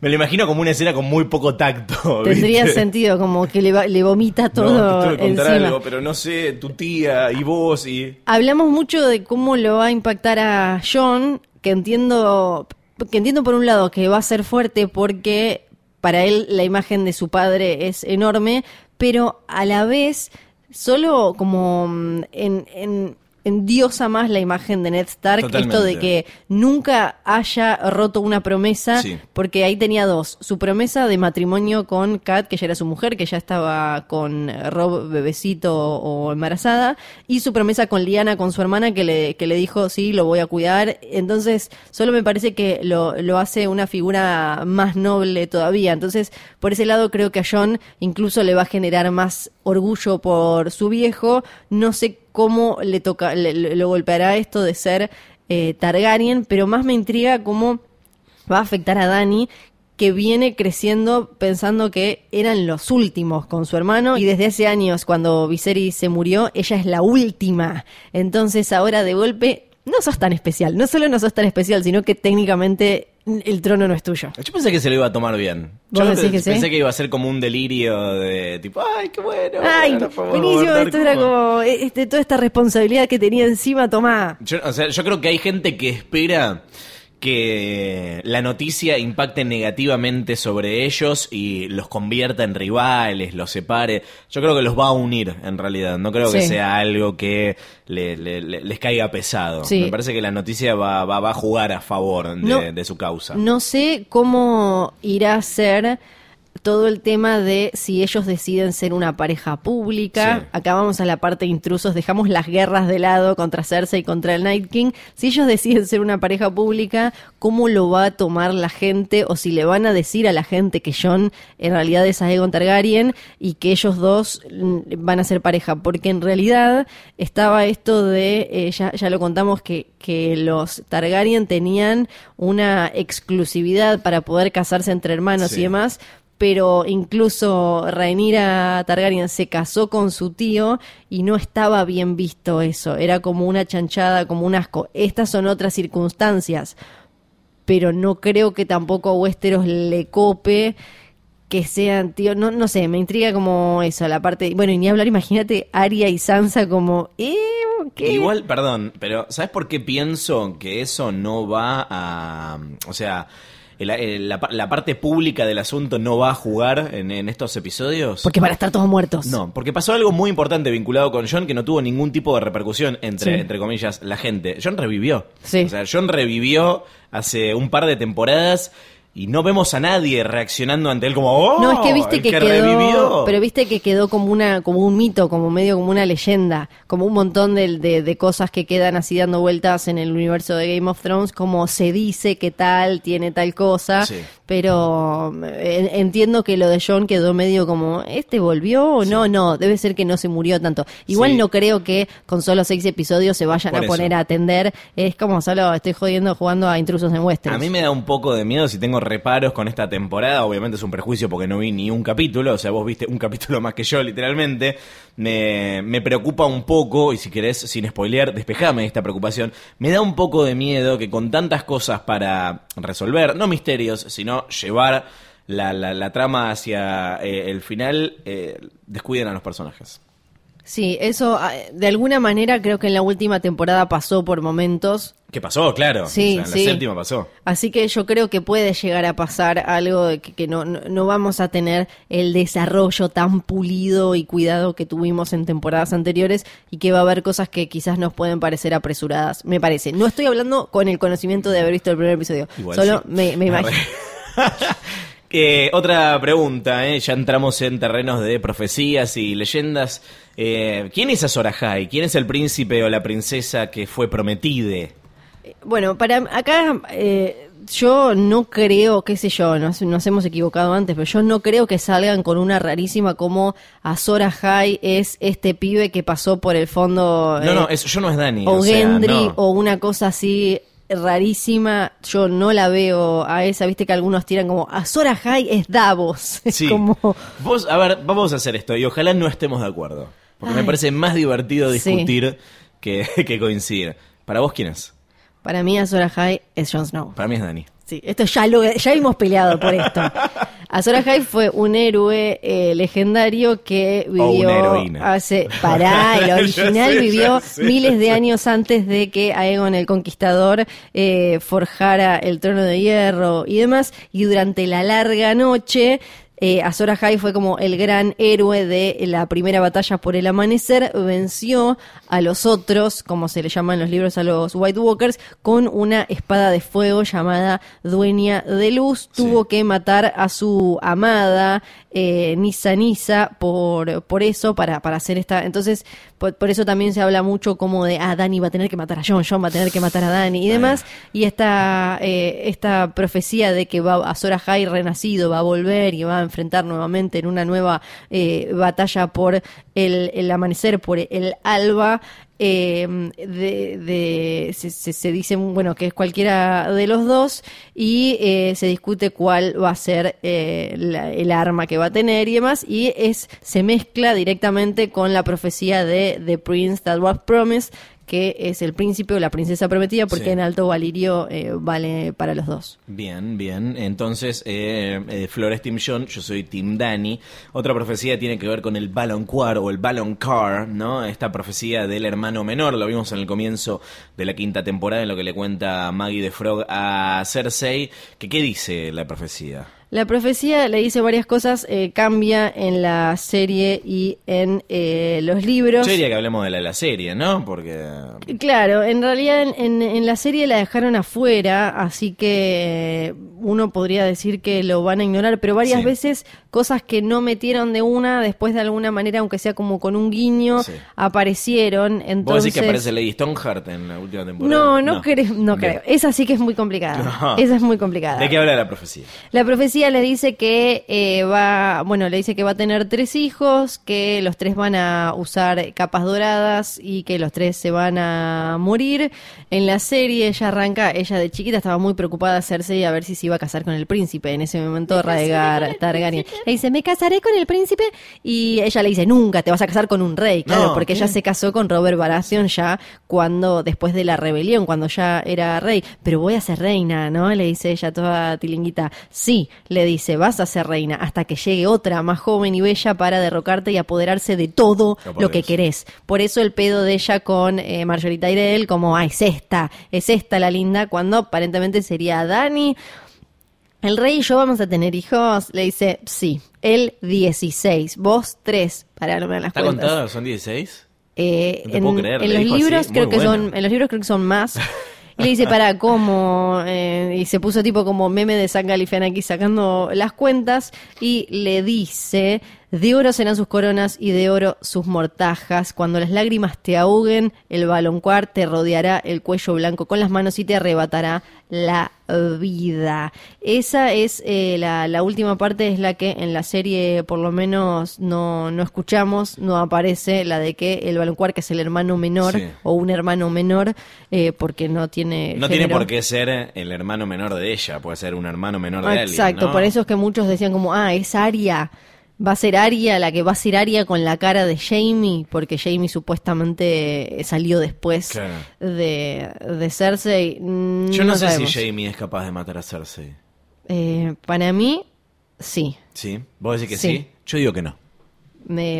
me lo imagino como una escena con muy poco tacto. [LAUGHS] Tendría sentido, como que le, le vomita todo. No, te contar algo, pero no sé, tu tía y vos y. Hablamos mucho de cómo lo va a impactar a John, que entiendo, que entiendo por un lado que va a ser fuerte porque para él la imagen de su padre es enorme, pero a la vez solo como en, en endiosa más la imagen de Ned Stark, esto de que nunca haya roto una promesa, porque ahí tenía dos, su promesa de matrimonio con Kat, que ya era su mujer, que ya estaba con Rob bebecito o embarazada, y su promesa con Liana, con su hermana, que le, que le dijo, sí, lo voy a cuidar, entonces solo me parece que lo, lo hace una figura más noble todavía, entonces por ese lado creo que a John incluso le va a generar más orgullo por su viejo, no sé cómo le toca, le, lo golpeará esto de ser eh, Targaryen, pero más me intriga cómo va a afectar a Dani, que viene creciendo pensando que eran los últimos con su hermano y desde hace años cuando Viserys se murió, ella es la última. Entonces ahora de golpe no sos tan especial, no solo no sos tan especial, sino que técnicamente el trono no es tuyo. Yo pensé que se lo iba a tomar bien. Yo pensé, que iba a ser como un delirio de tipo, ay, qué bueno. Ay, buenísimo, esto era como este, toda esta responsabilidad que tenía encima, tomá. Yo, o sea, yo creo que hay gente que espera que la noticia impacte negativamente sobre ellos y los convierta en rivales, los separe. Yo creo que los va a unir en realidad. No creo que sea algo que le- le- le- les caiga pesado. Sí. Me parece que la noticia va, va- va a jugar a favor de, No. de su causa. No sé cómo irá a ser todo el tema de si ellos deciden ser una pareja pública. Sí. Acá vamos a la parte de intrusos, dejamos las guerras de lado contra Cersei y contra el Night King. Si ellos deciden ser una pareja pública, ¿cómo lo va a tomar la gente? O si le van a decir a la gente que Jon en realidad es Aegon Targaryen y que ellos dos mm, van a ser pareja. Porque en realidad estaba esto de, eh, ya, ya lo contamos, que, que los Targaryen tenían una exclusividad para poder casarse entre hermanos Sí. y demás, pero incluso Rhaenyra Targaryen se casó con su tío y no estaba bien visto eso, era como una chanchada, como un asco. Estas son otras circunstancias, pero no creo que tampoco a Westeros le cope que sean, tío, no, no sé, me intriga como eso, la parte, bueno, y ni hablar, imagínate Arya y Sansa como, eh, ¿qué? Igual, perdón, pero ¿sabes por qué pienso que eso no va a... O sea, el- el- la, pa- la parte pública del asunto no va a jugar en, en estos episodios? Porque para estar todos muertos. No, porque pasó algo muy importante vinculado con John que no tuvo ningún tipo de repercusión entre, Sí. entre comillas, la gente. John revivió. Sí. O sea, John revivió hace un par de temporadas y no vemos a nadie reaccionando ante él como ¡Oh! No, es que viste que, quedó, revivió. pero viste que quedó como una, como un mito, como medio como una leyenda, como un montón de, de- de cosas que quedan así dando vueltas en el universo de Game of Thrones, como se dice que tal, tiene tal cosa, Sí. pero entiendo que lo de John quedó medio como, ¿este volvió o no? No, debe ser que no se murió tanto. Igual Sí. no creo que con solo seis episodios se vayan Por a eso. poner a atender, es como solo estoy jodiendo jugando a intrusos en Westeros. A mí me da un poco de miedo si tengo reparos con esta temporada. Obviamente es un prejuicio porque no vi ni un capítulo. O sea, vos viste un capítulo más que yo, literalmente. Me, me preocupa un poco, y si querés, sin spoilear, despejame esta preocupación. Me da un poco de miedo que con tantas cosas para resolver, no misterios, sino llevar la, la- trama hacia eh, el final, eh, descuiden a los personajes. Sí, eso ah, de alguna manera creo que en la última temporada pasó por momentos. ¿Qué pasó? Claro. Sí, O sea, en sí. la séptima pasó. Así que yo creo que puede llegar a pasar algo de que, que no, no, no vamos a tener el desarrollo tan pulido y cuidado que tuvimos en temporadas anteriores y que va a haber cosas que quizás nos pueden parecer apresuradas, me parece. No estoy hablando con el conocimiento de haber visto el primer episodio, Igual solo sí. me, me [LAUGHS] imagino. [LAUGHS] Eh, otra pregunta, eh, ya entramos en terrenos de profecías y leyendas. Eh, ¿Quién es Azor Ahai? ¿Quién es el príncipe o la princesa que fue prometide? Bueno, para acá eh, yo no creo, qué sé yo, nos, nos hemos equivocado antes, pero yo no creo que salgan con una rarísima como Azor Ahai es este pibe que pasó por el fondo No, eh, no, eso yo no es Dani. o o sea, Gendry no. o una cosa así rarísima. Yo no la veo a esa, viste que algunos tiran como Azor Ahai es Davos. [LAUGHS] Es Sí. como Vos, a ver, vamos a hacer esto y ojalá no estemos de acuerdo. Porque me parece más divertido Sí. discutir que, [LAUGHS] que coincidir. ¿Para vos quién es? Para mí Azor Ahai es Jon Snow. Para mí es Dani. Sí, esto ya lo ya hemos peleado por esto. [LAUGHS] Azor Ahai fue un héroe eh, legendario que O una vivió heroína. hace [LAUGHS] pará, el [LAUGHS] original sé, vivió sé. miles de años antes de que Aegon el Conquistador eh, forjara el trono de hierro y demás y durante la larga noche eh, Azor Ahai fue como el gran héroe de la primera batalla por el amanecer, venció a los otros, como se le llama en los libros a los White Walkers, con una espada de fuego llamada Dueña de Luz. Tuvo que matar a su amada eh, Nisa Nisa por, por eso, para, para hacer esta... Entonces, por, por eso también se habla mucho como de, ah, Dani va a tener que matar a John, John va a tener que matar a Dani y demás. Y esta, eh, esta profecía de que va Azor Ahai renacido va a volver y va a enfrentar nuevamente en una nueva eh, batalla por el, el amanecer, por el alba. eh, de, de- se, se- se dice bueno que es cualquiera de los dos y eh, se discute cuál va a ser eh, la- el arma que va a tener y demás y es se mezcla directamente con la profecía de The Prince That Was Promised que es el príncipe o la princesa prometida, porque Sí. en Alto Valirio eh, vale para los dos. Bien, bien. Entonces, eh, eh, es Team John, yo soy Team Danny. Otra profecía tiene que ver con el Balonquar o el Baloncar, ¿no? Esta profecía del hermano menor, lo vimos en el comienzo de la quinta temporada, en lo que le cuenta Maggie de Frog a Cersei. Que, ¿Qué dice la profecía? La profecía le dice varias cosas, eh, cambia en la serie y en eh, los libros. Yo diría que hablemos de la, la serie, ¿no? Porque... Claro, en realidad en, en- en la serie la dejaron afuera, así que eh, uno podría decir que lo van a ignorar, pero varias Sí. veces cosas que no metieron de una, después de alguna manera, aunque sea como con un guiño, Sí. aparecieron. ¿Vos Entonces, decís que aparece Lady Stoneheart en la última temporada? no, no, creo, no creo. Esa sí que es muy complicada. [LAUGHS] No. Esa es muy complicada. ¿De qué habla la profecía? La profecía le dice que eh, va, bueno, le dice que va a tener tres hijos, que los tres van a usar capas doradas y que los tres se van a morir. En la serie ella arranca, ella de chiquita estaba muy preocupada de hacerse a ver si se iba a casar con el príncipe. En ese momento Raegar Targaryen le dice, me casaré con el príncipe y ella le dice, nunca te vas a casar con un rey, claro, No, porque ¿qué? ella se casó con Robert Baratheon ya cuando, después de la rebelión, cuando ya era rey. Pero voy a ser reina, ¿no? Le dice ella toda tilinguita. Sí, le dice, vas a ser reina hasta que llegue otra más joven y bella para derrocarte y apoderarse de todo lo que querés. Por eso el pedo de ella con eh, Marjorie Tyrell, como, ah, es esta, es esta la linda, cuando aparentemente sería Dani. El rey y yo vamos a tener hijos. Le dice, sí, él 16, vos 3, para no me las ¿Está cuentas. contada? ¿Son 16? Eh, No en, puedo creer, en los así, libros creo que son, en los libros creo que son más. [LAUGHS] Le dice, para, ¿cómo? Eh, y se puso tipo como meme de San Galifian aquí sacando las cuentas y le dice, de oro serán sus coronas y de oro sus mortajas. Cuando las lágrimas te ahoguen, el baloncuar te rodeará el cuello blanco con las manos y te arrebatará la vida. Esa es eh, la, la última parte, es la que en la serie por lo menos no, no escuchamos, no aparece, la de que el baloncuar, que es el hermano menor Sí. o un hermano menor, eh, porque no tiene... No tiene por qué ser el hermano menor de ella, puede ser un hermano menor de alguien. Exacto, ¿no? por eso es que muchos decían como, ah, es Aria. Va a ser Aria la que va a ser Aria con la cara de Jamie, porque Jamie supuestamente salió después Claro. de, de Cersei. Mm, Yo no, sé sabemos. si Jamie es capaz de matar a Cersei. Eh, para mí, sí. ¿Sí? ¿Vos decís que sí? Sí. Yo digo que no.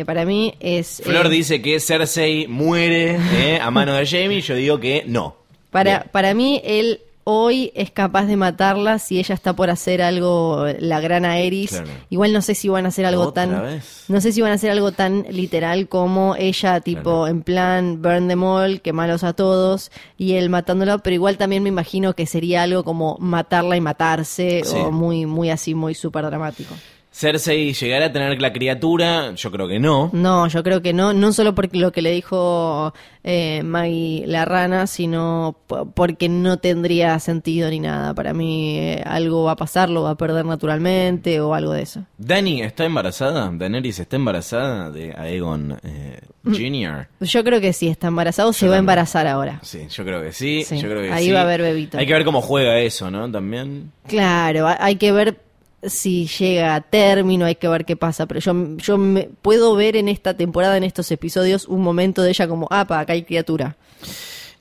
Para mí es... Flor eh, dice que Cersei muere eh, a mano de Jamie, yo digo que no. Para, Bien. para mí, él hoy es capaz de matarla si ella está por hacer algo, la gran. Claro. Igual no sé si van a hacer algo ¿Otra tan... vez? No sé si van a hacer algo tan literal como ella, tipo, Claro. en plan, burn them all, quemalos a todos, y él matándolo, pero igual también me imagino que sería algo como matarla y matarse, Sí. o muy, muy así, muy súper dramático. Cersei llegará a tener la criatura, yo creo que no. No, yo creo que no, no solo por lo que le dijo eh, Maggie la rana, sino po- porque no tendría sentido ni nada. Para mí eh, algo va a pasar, lo va a perder naturalmente o algo de eso. Dani está embarazada, Daenerys está embarazada de Aegon eh, Mm. Jr. Yo creo que sí, está embarazado, se va a embarazar ahora. Sí, yo creo que sí, Sí, yo creo que ahí sí. va a haber bebito. Hay que ver cómo juega eso, ¿no? También. Claro, ha- hay que ver si llega a término, hay que ver qué pasa, pero yo, yo me, puedo ver en esta temporada, en estos episodios, un momento de ella como, apa, acá hay criatura.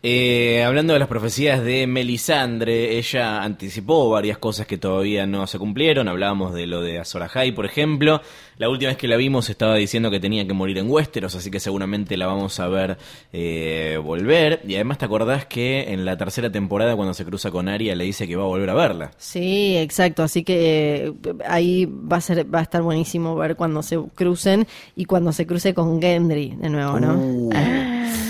Eh, hablando de las profecías de Melisandre, ella anticipó varias cosas que todavía no se cumplieron. Hablábamos de lo de Azor Ahai, por ejemplo. La última vez que la vimos estaba diciendo que tenía que morir en Westeros, así que seguramente la vamos a ver eh, volver. Y además te acordás que en la tercera temporada, cuando se cruza con Arya, le dice que va a volver a verla. Sí, exacto. Así que eh, ahí va a ser, va a estar buenísimo ver cuando se crucen y cuando se cruce con Gendry de nuevo, ¿no? Uh. [LAUGHS]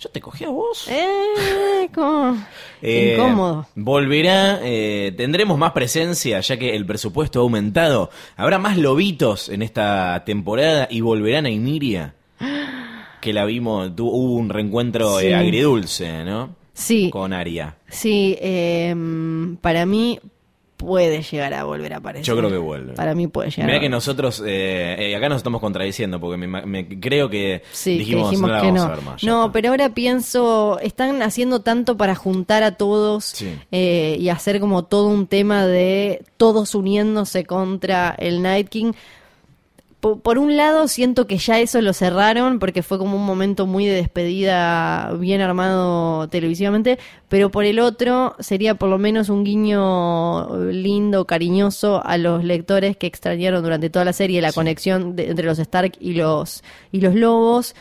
Yo te cogí a vos. Eh, como [LAUGHS] Eh, incómodo. Volverá, eh, tendremos más presencia ya que el presupuesto ha aumentado. Habrá más lobitos en esta temporada y volverán a Iniria. [GASPS] Que la vimos, tu- hubo un reencuentro eh, Sí. agridulce, ¿no? Sí, Con Aria. sí. eh, para mí puede llegar a volver a aparecer. Yo creo que vuelve. Para mí puede llegar. Mirá a que nosotros, eh, eh, acá nos estamos contradiciendo porque me, creo que Sí, que dijimos, dijimos no la que vamos no. a ver más. ya no, pero ahora pienso, están haciendo tanto para juntar a todos Sí. eh, y hacer como todo un tema de todos uniéndose contra el Night King. Po- por, un lado siento que ya eso lo cerraron porque fue como un momento muy de despedida bien armado televisivamente, pero por el otro sería por lo menos un guiño lindo, cariñoso a los lectores que extrañaron durante toda la serie la conexión de- entre los Stark y los y los lobos.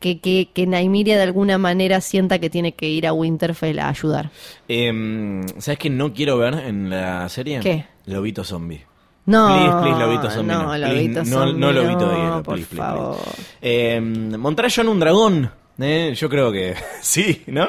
Que, que, que Nymeria de alguna manera sienta que tiene que ir a Winterfell a ayudar. Em, ¿Sabes qué no quiero ver en la serie? ¿Qué? Lobito zombie. No, Please, please, no, Please, no, no Lobito Hielo, por please, favor. Eh, un dragón. eh, yo creo que [LAUGHS] sí, ¿no?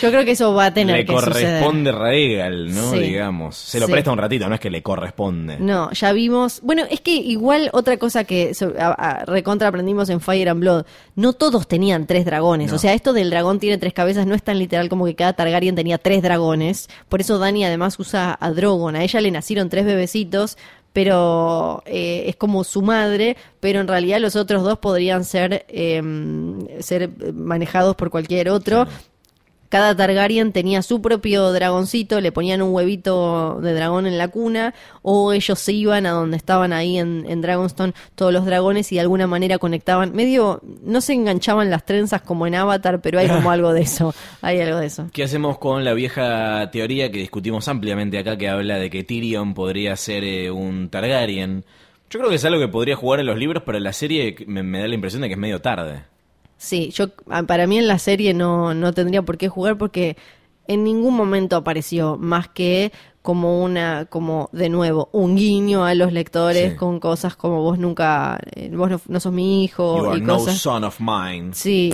Yo creo que eso va a tener le que suceder. corresponde Rhaegal, ¿no? Sí. Digamos. Se lo Sí. presta un ratito, no es que le corresponde. No, ya vimos. Bueno, es que igual otra cosa que so- a- a- recontra aprendimos en Fire and Blood, no todos tenían tres dragones. No. O sea, esto del dragón tiene tres cabezas no es tan literal como que cada Targaryen tenía tres dragones. Por eso Dani además usa a Drogon. A ella le nacieron tres bebecitos, pero eh, es como su madre, pero en realidad los otros dos podrían ser, em, ser manejados por cualquier otro. Cada Targaryen tenía su propio dragoncito, le ponían un huevito de dragón en la cuna, o ellos se iban a donde estaban ahí en, en Dragonstone todos los dragones y de alguna manera conectaban. Medio, no se enganchaban las trenzas como en Avatar, pero hay como algo de eso. [LAUGHS] Hay algo de eso. ¿Qué hacemos con la vieja teoría que discutimos ampliamente acá que habla de que Tyrion podría ser eh, un Targaryen? Yo creo que es algo que podría jugar en los libros, pero en la serie me, me da la impresión de que es medio tarde. Sí, yo ah, para mí en la serie no, no tendría por qué jugar porque en ningún momento apareció más que como una, como de nuevo, un guiño a los lectores Sí. con cosas como vos nunca, eh, vos no, no sos mi hijo You are y no cosas. son of mine. Sí,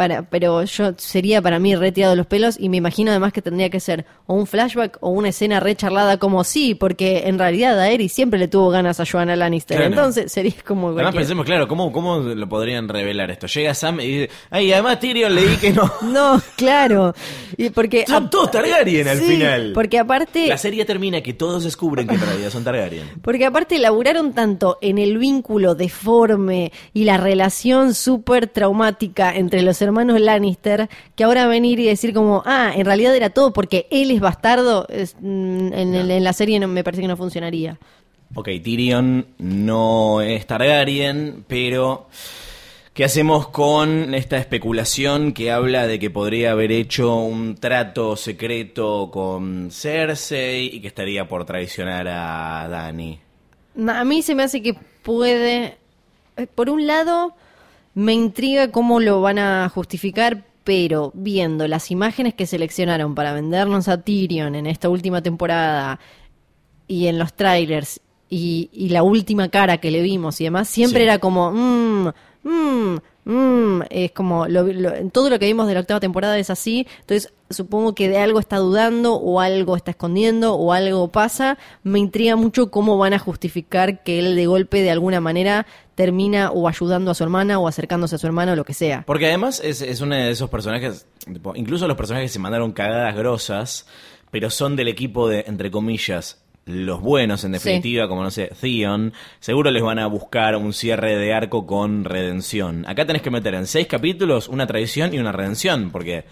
para, pero yo sería para mí retirado los pelos y me imagino además que tendría que ser o un flashback o una escena recharlada como sí, porque en realidad Daenerys siempre le tuvo ganas a Joanna Lannister, Claro. entonces sería como Además cualquier- pensemos, claro, ¿cómo, ¿cómo lo podrían revelar esto? Llega Sam y dice, ay, además Tyrion leí que no. [LAUGHS] No, claro, y porque Son todos Targaryen al Sí, final. porque aparte La serie termina que todos descubren que en realidad son Targaryen. [LAUGHS] Porque aparte laburaron tanto en el vínculo deforme y la relación súper traumática entre los hermanos Lannister que ahora venir y decir como, ah, en realidad era todo porque él es bastardo, es, mm, en, la serie no, me parece que no funcionaría. Ok, Tyrion no es Targaryen, pero ¿qué hacemos con esta especulación que habla de que podría haber hecho un trato secreto con Cersei y que estaría por traicionar a Dany? A mí se me hace que puede, eh, por un lado, me intriga cómo lo van a justificar, pero viendo las imágenes que seleccionaron para vendernos a Tyrion en esta última temporada y en los trailers y, y la última cara que le vimos y demás, siempre Sí. era como, mmm, mmm, mmm, es como, lo- lo- todo lo que vimos de la octava temporada es así, entonces supongo que de algo está dudando o algo está escondiendo o algo pasa, me intriga mucho cómo van a justificar que él de golpe de alguna manera termina o ayudando a su hermana o acercándose a su hermana o lo que sea. Porque además es, es uno de esos personajes, incluso los personajes que se mandaron cagadas grosas, pero son del equipo de, entre comillas, los buenos en definitiva, como no sé, Theon, seguro les van a buscar un cierre de arco con redención. Acá tenés que meter en seis capítulos una traición y una redención, porque,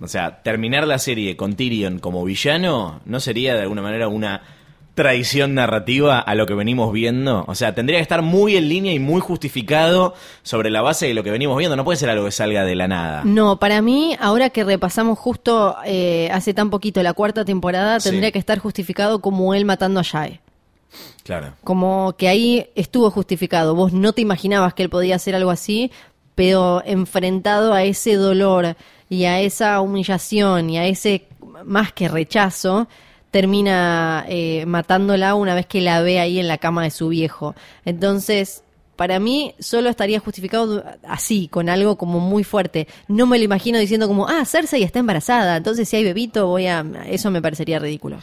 o sea, terminar la serie con Tyrion como villano no sería de alguna manera una traición narrativa a lo que venimos viendo. O sea, tendría que estar muy en línea y muy justificado sobre la base de lo que venimos viendo. No puede ser algo que salga de la nada. No, para mí, ahora que repasamos justo eh, hace tan poquito la cuarta temporada, Sí. tendría que estar justificado como él matando a Jae. Claro. Como que ahí estuvo justificado. Vos no te imaginabas que él podía hacer algo así, pero enfrentado a ese dolor y a esa humillación y a ese más que rechazo, termina eh, matándola una vez que la ve ahí en la cama de su viejo. Entonces, para mí solo estaría justificado así, con algo como muy fuerte. No me lo imagino diciendo como, ah, Cersei está embarazada, entonces si hay bebito voy a... Eso me parecería ridículo.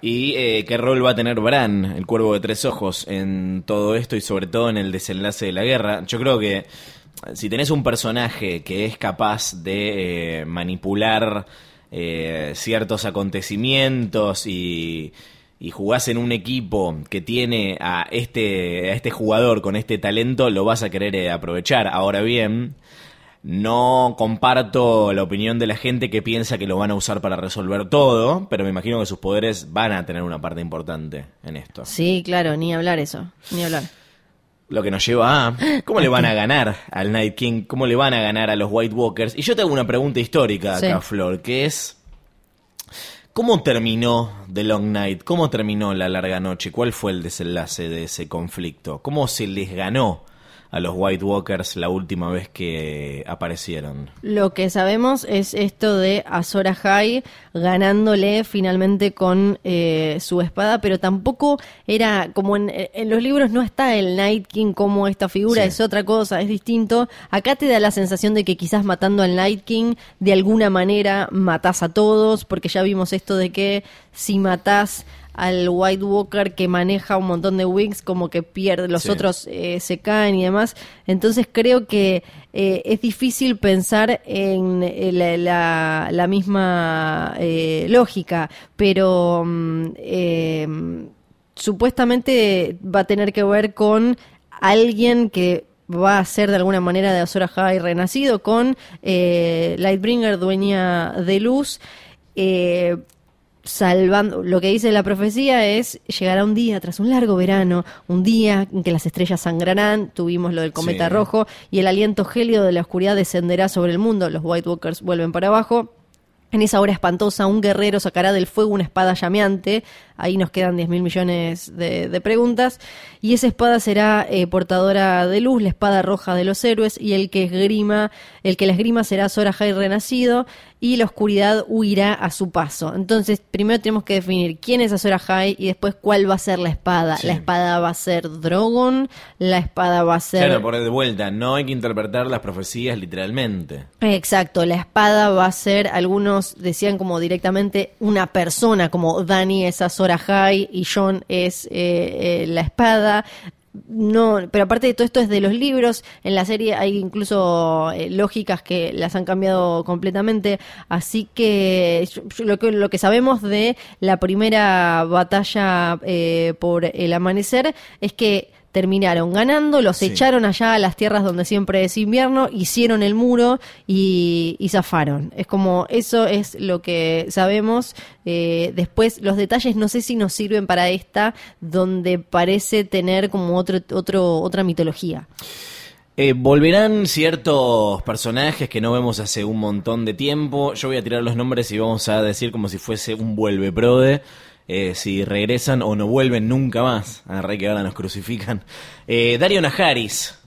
¿Y eh, qué rol va a tener Bran, el cuervo de tres ojos, en todo esto y sobre todo en el desenlace de la guerra? Yo creo que si tenés un personaje que es capaz de eh, manipular eh, ciertos acontecimientos y, y jugás en un equipo que tiene a este, a este jugador con este talento, lo vas a querer eh, aprovechar. Ahora bien, no comparto la opinión de la gente que piensa que lo van a usar para resolver todo, pero me imagino que sus poderes van a tener una parte importante en esto. Sí, claro, ni hablar eso, ni hablar. Lo que nos lleva a cómo le van a ganar al Night King, cómo le van a ganar a los White Walkers. Y yo te hago una pregunta histórica acá, Sí. Flor, que es ¿cómo terminó The Long Night? ¿Cómo terminó la larga noche? ¿Cuál fue el desenlace de ese conflicto? ¿Cómo se les ganó a los White Walkers la última vez que aparecieron? Lo que sabemos es esto de Azor Ahai ganándole finalmente con eh, su espada, pero tampoco era como en, en los libros no está el Night King como esta figura, Sí. es otra cosa, es distinto. Acá te da la sensación de que quizás matando al Night King de alguna manera matás a todos, porque ya vimos esto de que si matás al White Walker que maneja un montón de wings, como que pierde, los Sí. otros eh, se caen y demás. Entonces creo que eh, es difícil pensar en eh, la, la- la misma eh, lógica, pero mm, eh, supuestamente va a tener que ver con alguien que va a ser de alguna manera de Azor Ahai renacido con Lightbringer, dueña de luz. Salvando, lo que dice la profecía es, llegará un día tras un largo verano, un día en que las estrellas sangrarán, tuvimos lo del cometa Sí. rojo, y el aliento gélido de la oscuridad descenderá sobre el mundo, los White Walkers vuelven para abajo. En esa hora espantosa, un guerrero sacará del fuego una espada llameante. Ahí nos quedan 10 mil millones de, de preguntas. Y esa espada será eh, portadora de luz, la espada roja de los héroes. Y el que esgrima, el que la esgrima será Sora High renacido. Y la oscuridad huirá a su paso. Entonces, primero tenemos que definir quién es Azora High y después cuál va a ser la espada. Sí. La espada va a ser Drogon, la espada va a ser. Claro, por de vuelta, no hay que interpretar las profecías literalmente. Exacto, la espada va a ser, algunos decían como directamente una persona, como Dani es Azor Ahai y John es eh, eh, la espada. No, pero aparte de todo esto es de los libros, en la serie hay incluso eh, lógicas que las han cambiado completamente, así que lo que, lo que sabemos de la primera batalla eh, por el amanecer es que terminaron ganando, los Sí. echaron allá a las tierras donde siempre es invierno, hicieron el muro y, y zafaron. Es como, eso es lo que sabemos. Eh, después, los detalles no sé si nos sirven para esta, donde parece tener como otro, otro, otra mitología. Eh, volverán ciertos personajes que no vemos hace un montón de tiempo. Yo voy a tirar los nombres y vamos a decir como si fuese un vuelve prode. Eh, si regresan o no vuelven nunca más. A rey que ahora nos crucifican. Eh, Dario Najaris.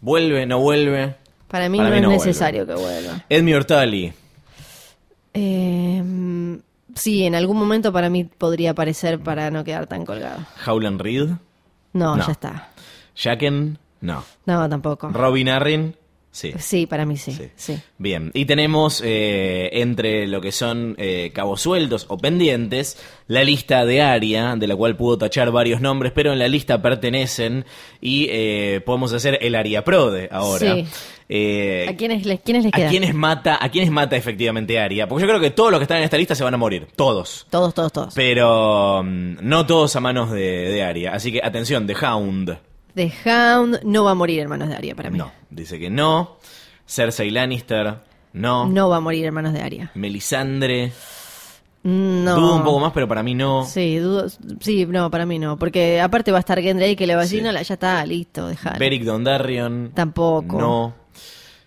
¿Vuelve? ¿No vuelve? Para mí Para no mí es no vuelve. necesario que vuelva. Edmi Ortali. Eh, sí, en algún momento para mí podría aparecer para no quedar tan colgado. Howland Reed. No, No. ya está. Jacken. No. No, tampoco. Robin Arryn. Sí. Sí, para mí sí. Sí. sí. Bien, y tenemos eh, entre lo que son eh, cabos sueltos o pendientes la lista de Aria, de la cual pudo tachar varios nombres, pero en la lista pertenecen y eh, podemos hacer el Aria Prode ahora. Sí. Eh, ¿A quiénes les, quiénes les ¿a quedan? quiénes mata, ¿A quiénes mata efectivamente Aria? Porque yo creo que todos los que están en esta lista se van a morir, todos. Todos, todos, todos. Pero mm, no todos a manos de, de Aria. Así que atención, The Hound. The Hound no va a morir en manos de Arya para mí. No, dice que no. Cersei Lannister, no. No va a morir en manos de Arya. Melisandre. No. Dudo un poco más, pero para mí no. Sí, dudo, sí, no, para mí no. Porque aparte va a estar Gendry que le va a decir, Sí. no, ya está, listo, dejalo. Beric Dondarrion. Tampoco. No.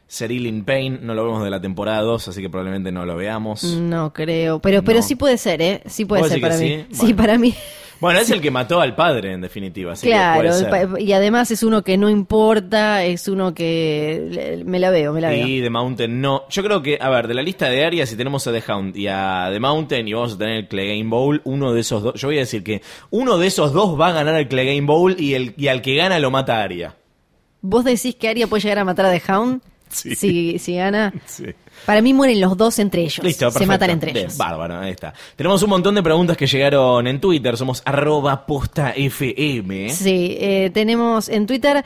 Cerilin Payne, no lo vemos de la temporada 2, así que probablemente no lo veamos. No creo, pero pero sí puede ser, ¿eh? Sí puede ¿Vos ser para mí. sí? Sí, Bueno. para mí. Bueno, es el que mató al padre, en definitiva. Así que claro, pa- y además es uno que no importa, es uno que me la veo, me la veo. Y The Mountain no. Yo creo que, a ver, de la lista de áreas, si tenemos a The Hound y a The Mountain y vamos a tener el Clegane Bowl, uno de esos dos, yo voy a decir que uno de esos dos va a ganar el Clegane Bowl y, el, y al que gana lo mata a Arya. ¿Vos decís que Arya puede llegar a matar a The Hound? Sí. Si, si gana. Sí. Para mí mueren los dos entre ellos. Listo, Se perfecto. matan entre Bien, ellos. Bárbaro, ahí está. Tenemos un montón de preguntas que llegaron en Twitter. Somos arroba posta FM. Sí, eh, tenemos en Twitter.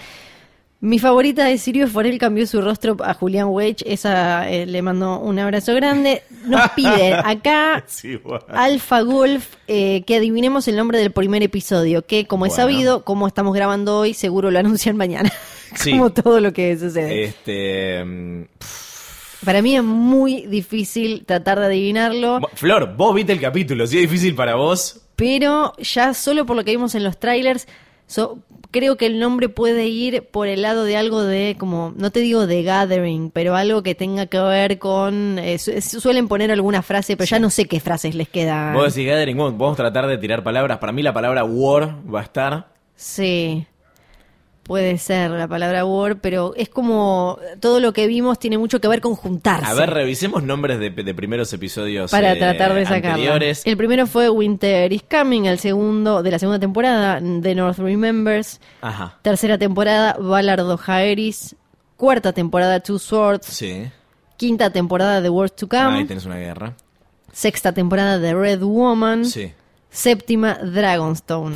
Mi favorita es Sirio Forel cambió su rostro a Julián Wage. Esa eh, le mando un abrazo grande. Nos [LAUGHS] pide acá Sí, bueno. Alfa Golf eh, que adivinemos el nombre del primer episodio. Que, como es Bueno. sabido, como estamos grabando hoy, seguro lo anuncian mañana. Sí. [LAUGHS] como todo lo que sucede. Este. mm, Para mí es muy difícil tratar de adivinarlo. Flor, vos viste el capítulo, si es difícil para vos. pero ya solo por lo que vimos en los trailers, So, creo que el nombre puede ir por el lado de algo de, como, no te digo de gathering, pero algo que tenga que ver con. eh, su- suelen poner alguna frase, pero ya no sé qué frases les quedan. Vos decís Gathering, vamos a tratar de tirar palabras. Para mí la palabra war va a estar. Sí. Puede ser la palabra war, pero es como todo lo que vimos tiene mucho que ver con juntarse. A ver, revisemos nombres de, de primeros episodios para eh, tratar de sacarlo. anteriores. El primero fue Winter is Coming, el segundo de la segunda temporada, The North Remembers. Ajá. Tercera temporada, Ballard of Aeris. Cuarta temporada, Two Swords. Sí. Quinta temporada, The World to Come. Ahí tenés una guerra. Sexta temporada, The Red Woman. Sí. Séptima, Dragonstone.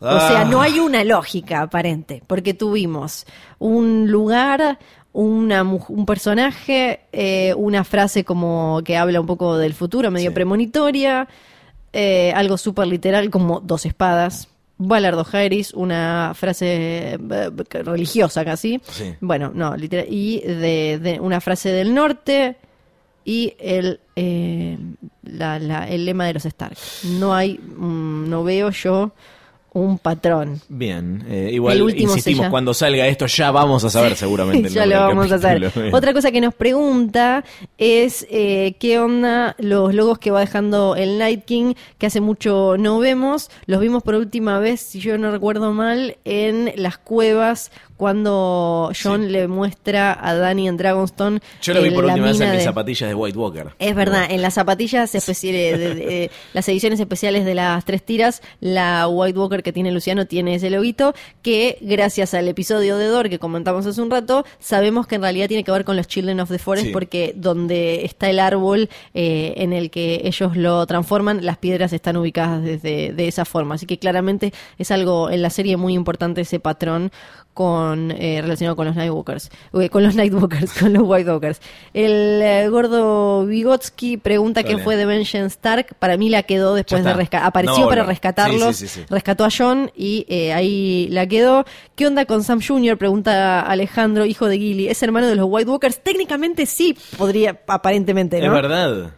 O Ah. sea, no hay una lógica aparente, porque tuvimos un lugar, una, un personaje, eh, una frase como que habla un poco del futuro, medio Sí. premonitoria, eh, algo súper literal como dos espadas. Ballard of Aeris, una frase eh, religiosa casi. Sí. Bueno, no, literal. Y de, de una frase del norte y el, eh, la- la- el lema de los Stark. No hay, mm, no veo yo un patrón. Bien. eh, igual insistimos, cuando salga esto ya vamos a saber seguramente. ya lo vamos a. Bien. Otra cosa que nos pregunta es eh, qué onda los logos que va dejando el Night King, que hace mucho no vemos. Los vimos por última vez, si yo no recuerdo mal, en las cuevas cuando John Sí. le muestra a Danny en Dragonstone. Yo lo vi por última vez en mis de- zapatillas de White Walker. Es verdad, en las zapatillas especiales, de, [LAUGHS] de- las ediciones especiales de las tres tiras, la White Walker que tiene Luciano tiene ese loguito, que gracias al episodio de Dor que comentamos hace un rato, sabemos que en realidad tiene que ver con los Children of the Forest, Sí. porque donde está el árbol eh, en el que ellos lo transforman, las piedras están ubicadas desde de esa forma. Así que claramente es algo en la serie muy importante ese patrón con eh, relacionado con los Nightwalkers, Uy, con los [LAUGHS] Nightwalkers, con los White Walkers. El eh, gordo Vygotsky pregunta Dale. quién fue de Vengeance Stark. Para mí la quedó después de rescatar. Apareció No, para no. rescatarlos, Sí, sí, sí, sí. rescató a John y eh, ahí la quedó. ¿Qué onda con Sam Jr.? Pregunta Alejandro, hijo de Gilly. ¿Es hermano de los White Walkers? Técnicamente sí, podría, aparentemente, ¿no? Es verdad.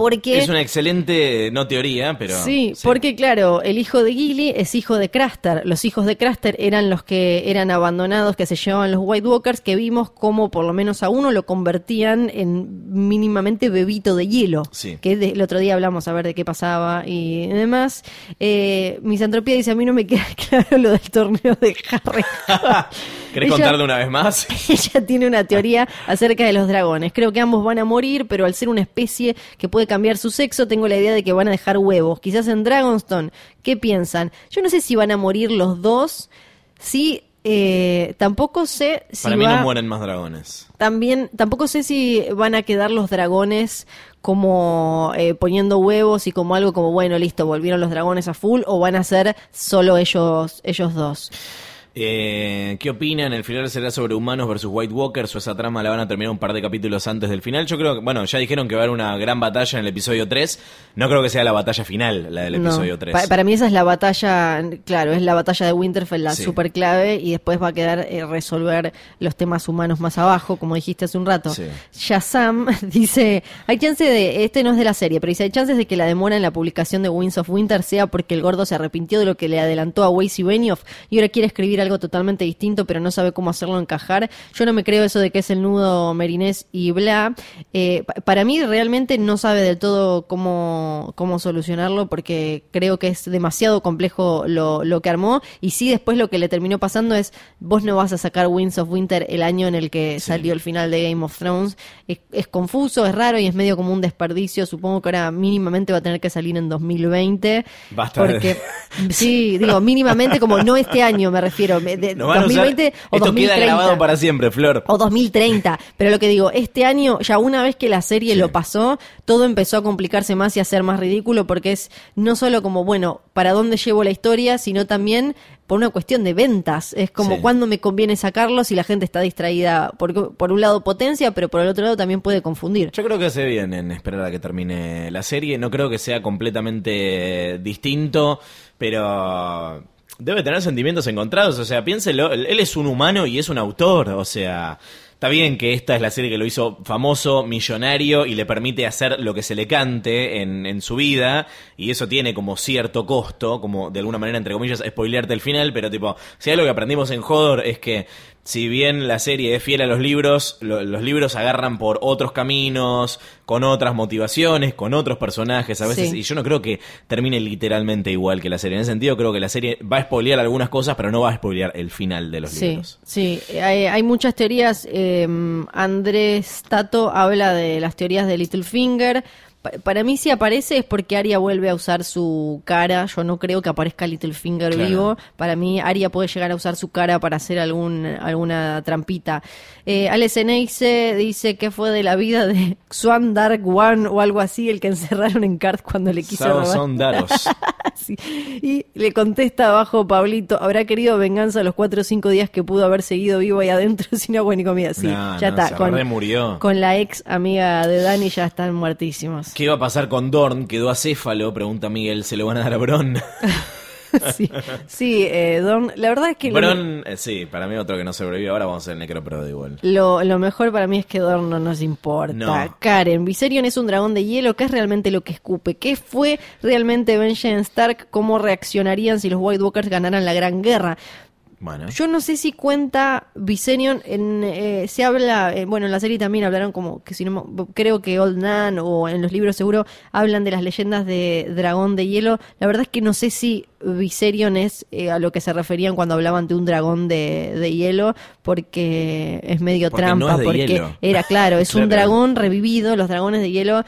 Porque Es una excelente, no teoría, pero. Sí, porque claro, el hijo de Gilly es hijo de Craster. Los hijos de Craster eran los que eran abandonados, que se llevaban los White Walkers, que vimos como por lo menos a uno lo convertían en mínimamente bebito de hielo. Sí. Que el otro día hablamos a ver de qué pasaba y demás. Eh, Misantropía dice, a mí no me queda [LAUGHS] claro lo del torneo de Harry. [LAUGHS] ¿Querés Ella- contarle una vez más? [LAUGHS] Ella tiene una teoría acerca de los dragones. Creo que ambos van a morir, pero al ser una especie que puede cambiar su sexo, tengo la idea de que van a dejar huevos. Quizás en Dragonstone. ¿Qué piensan? Yo no sé si van a morir los dos. Sí, eh, tampoco sé si Para mí va- no mueren más dragones. también, tampoco sé si van a quedar los dragones como eh, poniendo huevos y como algo como, bueno, listo, volvieron los dragones a full, o van a ser solo ellos, ellos dos. Eh, ¿Qué opinan? ¿El final será sobre humanos versus White Walkers o esa trama la van a terminar un par de capítulos antes del final? Yo creo que, bueno, ya dijeron que va a haber una gran batalla en el episodio 3. No creo que sea la batalla final, la del No, episodio 3. pa- para mí esa es la batalla, claro, es la batalla de Winterfell, la Sí. super clave, y después va a quedar eh, resolver los temas humanos más abajo, como dijiste hace un rato. Sí. Shazam [LAUGHS] dice, hay chance de, este no es de la serie, pero dice, hay chances de que la demora en la publicación de Winds of Winter sea porque el gordo se arrepintió de lo que le adelantó a Weiss y Benioff y ahora quiere escribir algo totalmente distinto, pero no sabe cómo hacerlo encajar. Yo no me creo eso de que es el nudo merinés y bla. Eh, pa- para mí realmente no sabe del todo cómo, cómo solucionarlo porque creo que es demasiado complejo lo, lo que armó y sí después lo que le terminó pasando es vos no vas a sacar Winds of Winter el año en el que salió el final de Game of Thrones. Es, es confuso, es raro y es medio como un desperdicio. Supongo que ahora mínimamente va a tener que salir en 2020. Basta de- Porque, sí, digo, mínimamente como no este año me refiero. Me- de- Nos van a usar- 2020 o Esto 2030. queda grabado para siempre, Flor. O 2030. Pero lo que digo, este año, ya una vez que la serie lo pasó, todo empezó a complicarse más y a ser más ridículo porque es no solo como, bueno, ¿para dónde llevo la historia? Sino también por una cuestión de ventas. Es como Sí. cuándo me conviene sacarlo si la gente está distraída. Porque por un lado potencia, pero por el otro lado también puede confundir. Yo creo que hace bien en esperar a que termine la serie. No creo que sea completamente distinto, pero debe tener sentimientos encontrados. O sea, piénselo, él es un humano y es un autor. O sea, Está bien que esta es la serie que lo hizo famoso, millonario y le permite hacer lo que se le cante en, en su vida. Y eso tiene como cierto costo, como de alguna manera, entre comillas, spoilearte el final. Pero tipo, si hay algo que aprendimos en Hodor es que si bien la serie es fiel a los libros, lo- los libros agarran por otros caminos, con otras motivaciones, con otros personajes a veces, Sí. y yo no creo que termine literalmente igual que la serie. En ese sentido, creo que la serie va a spoilear algunas cosas, pero no va a spoilear el final de los Sí, libros. sí, hay, hay muchas teorías. eh, Andrés Tato habla de las teorías de Littlefinger. Pa- Para mí si aparece es porque Arya vuelve a usar su cara. Yo no creo que aparezca Littlefinger Claro. vivo. Para mí Arya puede llegar a usar su cara para hacer algún, alguna trampita. Eh, Alex Eneise dice que fue de la vida de [LAUGHS] Swan Dark One o algo así, el que encerraron en Cart cuando le quiso robar. son daros. [LAUGHS] Sí. Y le contesta abajo Pablito, habrá querido venganza los cuatro o cinco días que pudo haber seguido vivo ahí adentro [LAUGHS] sin agua ni comida. Sí, No, ya no, está. se Con, con la ex amiga de Dani ya están muertísimos. ¿Qué va a pasar con Dorn? ¿Quedó acéfalo? Pregunta Miguel. ¿Se lo van a dar a Bron? [LAUGHS] sí, sí eh, Don, la verdad es que lo, Bron, eh, sí, para mí otro que no sobrevive. Ahora vamos a hacer el Necropro de igual. lo, lo mejor para mí es que Dorn no nos importa. No. Karen, Viserion es un dragón de hielo. ¿Qué es realmente lo que escupe? ¿Qué fue realmente Benjen Stark? ¿Cómo reaccionarían si los White Walkers ganaran la Gran Guerra? Bueno. Yo no sé si cuenta Viserion en eh, se habla eh, bueno en la serie también hablaron como que si no creo que Old Nan o en los libros seguro hablan de las leyendas de dragón de hielo. La verdad es que no sé si Viserion es eh, a lo que se referían cuando hablaban de un dragón de, de hielo porque es medio Porque trampa no es de porque hielo. era claro es [LAUGHS] un dragón revivido. Los dragones de hielo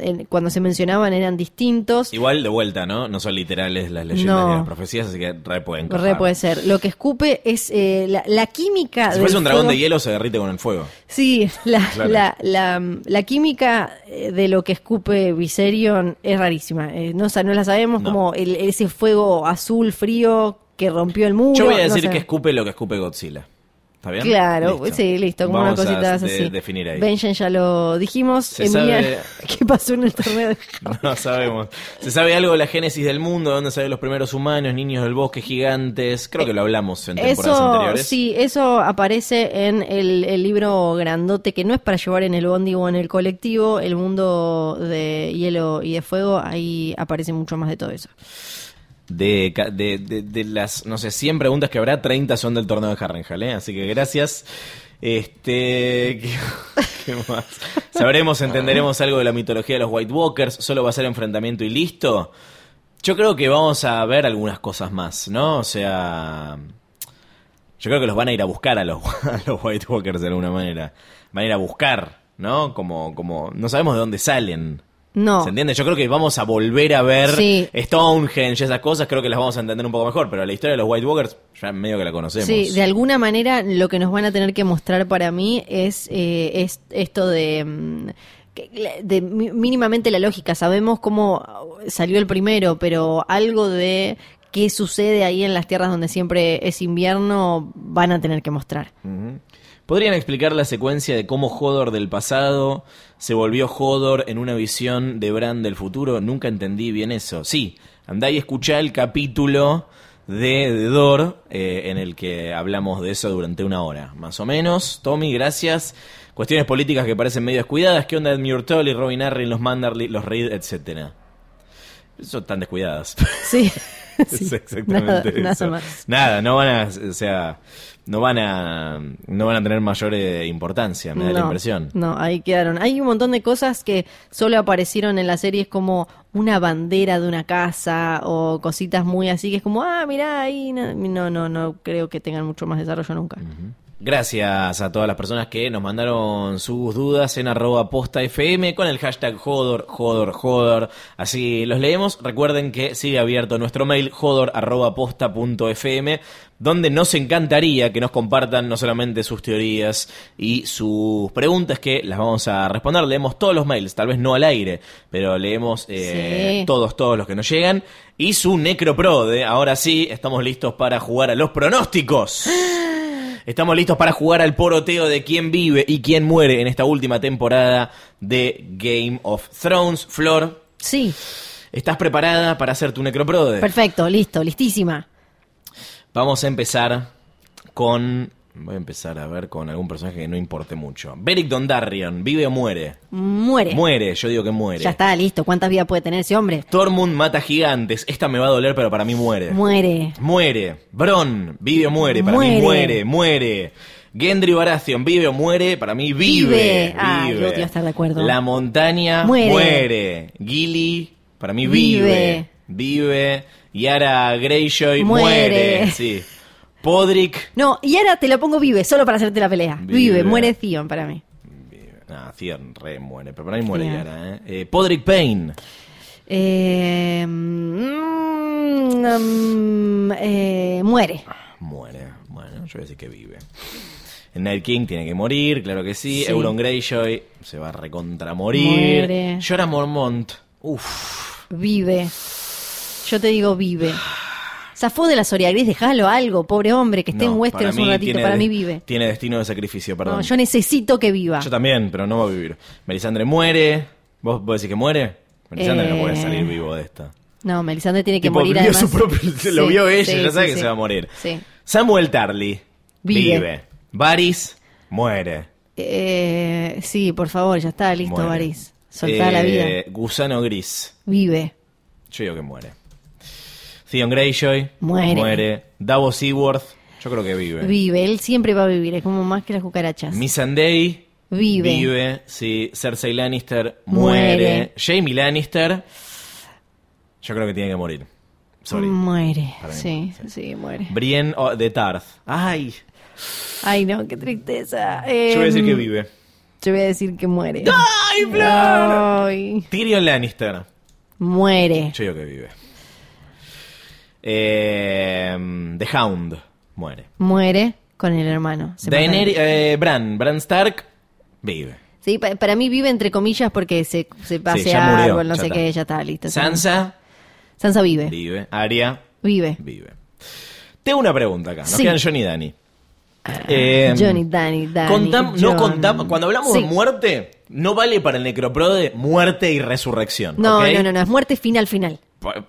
en- cuando se mencionaban eran distintos. Igual de vuelta, ¿no? No son literales las leyendas No. y las profecías, así que re pueden Re puede ser. Lo que escupe es eh, la, la química. Si fuese un dragón fuego. de hielo, se derrite con el fuego. Sí, la, Claro. la, química eh, de lo que escupe Viserion es rarísima. Eh, no, sa- no la sabemos, No. como el- ese fuego azul frío que rompió el muro. Yo voy a no decir sé. que escupe lo que escupe Godzilla. ¿Está bien? Claro, sí, listo, como Vamos una a cosita de- así. definir ahí. Benjen ya lo dijimos. Se Emiliano, sabe- [LAUGHS] ¿qué pasó en el torneo? de- [LAUGHS] No sabemos. ¿Se sabe algo de la génesis del mundo? ¿De dónde salen los primeros humanos, niños del bosque, gigantes? Creo que lo hablamos en temporadas Eso, anteriores. sí, eso aparece en el, el libro grandote que no es para llevar en el bondi o en el colectivo, el mundo de hielo y de fuego, ahí aparece mucho más de todo eso. De, de, de- las, no sé, 100 preguntas que habrá, 30 son del torneo de Harrenhal, ¿eh? Así que gracias. Este. [LAUGHS] ¿qué, más? ¿Sabremos, entenderemos algo de la mitología de los White Walkers? ¿Solo va a ser enfrentamiento y listo? Yo creo que vamos a ver algunas cosas más, ¿no? O sea. Yo creo que los van a ir a buscar a los, [LAUGHS] a los White Walkers de alguna manera. Van a ir a buscar, ¿no? Como, como. No sabemos de dónde salen. No. ¿Se entiende? Yo creo que vamos a volver a ver Sí. Stonehenge y esas cosas, creo que las vamos a entender un poco mejor, pero la historia de los White Walkers ya medio que la conocemos. Sí, de alguna manera lo que nos van a tener que mostrar para mí es, eh, es esto de, mm, de mínimamente la lógica. Sabemos cómo salió el primero, pero algo de qué sucede ahí en las tierras donde siempre es invierno van a tener que mostrar. ¿Podrían explicar la secuencia de cómo Hodor del pasado se volvió Hodor en una visión de Bran del futuro? Nunca entendí bien eso. Sí, andá y escuchá el capítulo de, de Dor eh, en el que hablamos de eso durante una hora, más o menos. Tommy, gracias. Cuestiones políticas que parecen medio descuidadas. ¿Qué onda Ed Murtaugh, Robin Arryn, los Manderly, los Reed, etcétera? Son tan descuidadas. Sí. [LAUGHS] Es Sí, exactamente nada, eso. nada más. Nada, no van a, o sea, no van a, no van a tener mayor eh, importancia, me da la impresión. No, ahí quedaron. Hay un montón de cosas que solo aparecieron en la serie, es como una bandera de una casa o cositas muy así, que es como, ah, mirá, ahí. No, no, no, no creo que tengan mucho más desarrollo nunca. Gracias a todas las personas que nos mandaron sus dudas en arroba posta FM con el hashtag Jodor, Jodor, Jodor. Así los leemos. Recuerden que sigue abierto nuestro mail jodor arroba posta punto FM donde nos encantaría que nos compartan no solamente sus teorías y sus preguntas que las vamos a responder. Leemos todos los mails, tal vez no al aire, pero leemos eh, Sí. todos, todos los que nos llegan. Y su Necroprode. Ahora sí, estamos listos para jugar a los pronósticos. [GASPS] Estamos listos para jugar al poroteo de quién vive y quién muere en esta última temporada de Game of Thrones. Flor, Sí, ¿estás preparada para hacer tu necroprode? perfecto, listo, listísima. Vamos a empezar con Voy a empezar a ver con algún personaje que no importe mucho. Beric Dondarrion, ¿vive o muere? Muere. Muere, yo digo que muere. Ya está, listo. ¿Cuántas vidas puede tener ese hombre? Tormund mata gigantes. Esta me va a doler, pero para mí muere. Muere. Muere. Bron, vive o muere. Para mí muere, muere. Gendry Baratheon, vive o muere. Para mí vive. Vive. Ah, vive. yo te iba a estar de acuerdo. La montaña Muere. muere. Gilly, para mí vive. Vive. Yara Greyjoy muere. Muere. Sí. Podrick. No, y ahora te lo pongo vive, solo para hacerte la pelea. Vive. Vive, muere Theon para mí. Vive. Ah, re muere. Pero para mí muere. Yara, ¿eh? Eh, Podrick Payne. Eh, mm, mm, eh, muere. Muere. Bueno, yo voy a decir que vive. Night King tiene que morir, claro que sí. Sí. Euron Greyjoy se va a recontra morir. Muere. Jorah Mormont. Uf. Vive. Yo te digo vive. Zafó de la Soria Gris, déjalo algo, pobre hombre, que esté No, en Westeros un ratito. Para de- mí vive. Tiene destino de sacrificio, perdón. No, yo necesito que viva. Yo también, pero no va a vivir. Melisandre muere. ¿Vos, vos decís que muere? Melisandre no puede Eh, salir vivo de esta. No, Melisandre tiene que Tipo, morir además. su propio- lo Sí, vio ella, sí, ya sabe sí, que se va a morir. Samuel Tarly. Vive. Vive. Varys muere. Eh, sí, por favor, ya está, listo, Muere. Varys. Soltá la Eh, vida. Gusano Gris. Vive. Yo digo que muere. Theon Greyjoy. Muere. Muere. Davos Seaworth. Yo creo que vive. Vive, él siempre va a vivir, es como más que las cucarachas. Missandei. Vive. Vive. Sí. Cersei Lannister. Muere. Muere. Jamie Lannister. Yo creo que tiene que morir. Sorry. Muere. Sí, sí, muere. Brienne de Tarth. Ay. Ay, no, qué tristeza. Yo voy a decir Em, que vive. Yo voy a decir que muere. ¡Ay, Flor! Ay, Tyrion Lannister. muere. Yo digo que vive. Eh, The Hound. Muere. Muere con el hermano. Daenerys, eh, Bran. Bran Stark. Vive. Sí, pa- para mí vive entre comillas porque se, se pasea murió, árbol, no sé está. qué, ya está listo. Sansa. Sansa vive. Vive. Arya. Vive. Vive. Tengo una pregunta acá. Nos Sí. quedan John y Dani. Eh, Johnny, Danny, Danny. contam- no contamos. Cuando hablamos Sí. de muerte, no vale para el necroprode muerte y resurrección. No, no, no, no, es muerte final, final.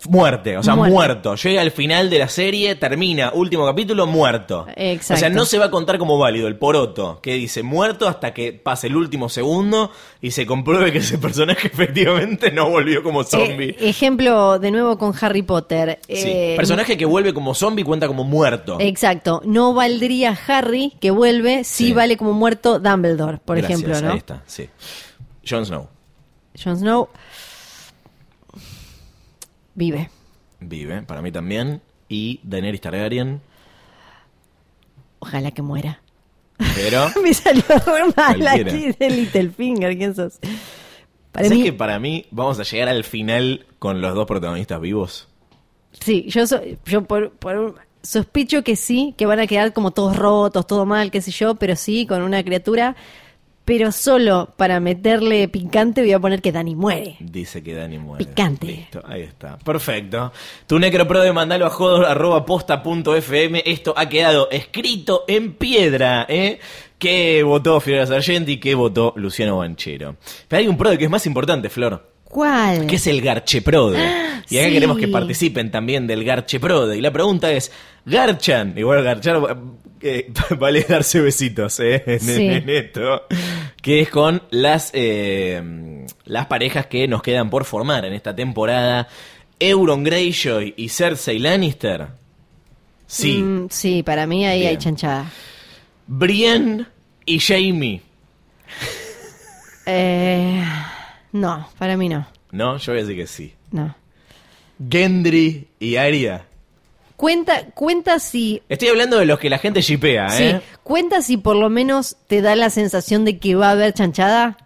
Muerte, o sea, Muerte. muerto. Llega al final de la serie, termina, último capítulo, muerto. Exacto. O sea, no se va a contar como válido el poroto, que dice muerto hasta que pase el último segundo y se compruebe que ese personaje [LAUGHS] efectivamente no volvió como zombie. Eh, ejemplo de nuevo con Harry Potter. Sí. Eh, Personaje que vuelve como zombie cuenta como muerto. Exacto. No valdría Harry que vuelve si Sí. vale como muerto Dumbledore, por Gracias, ejemplo, ¿no? Ahí está, sí. Jon Snow Jon Snow vive. vive, para mí también. Y Daenerys Targaryen, Ojalá que muera. pero... [LAUGHS] Me salió re mal aquí de Littlefinger, ¿quién sos? Para ¿Sabes mí, que para mí vamos a llegar al final con los dos protagonistas vivos? sí, yo, por, por- sospecho que sí, que van a quedar como todos rotos, todo mal, qué sé yo, pero sí, con una criatura. Pero solo para meterle picante voy a poner que Dani muere. Dice que Dani muere. Picante. Listo, ahí está. Perfecto. Tu necroprode mandalo a jodo arroba posta punto fm. Esto ha quedado escrito en piedra, ¿eh? ¿Qué votó Fiorella Sargenti? ¿Qué votó Luciano Banchero? Pero hay un prode que es más importante, Flor. ¿Cuál? que es el Garcheprode. [GASPS] Y acá sí. queremos que participen también del Garcheprode. Y la pregunta es, Garchan, igual Garchar, eh, [LAUGHS] vale darse besitos eh, en, Sí. [LAUGHS] en esto, que es con las, eh, las parejas que nos quedan por formar en esta temporada. Euron Greyjoy y Cersei Lannister. Sí. Mm, sí, para mí ahí hay chanchada. Brienne y Jamie. Eh, no, para mí no. No, yo voy a decir que sí. No. Gendry y Arya. Cuenta, cuenta si. Estoy hablando de los que la gente shipea, Sí, ¿eh? cuenta si por lo menos te da la sensación de que va a haber chanchada.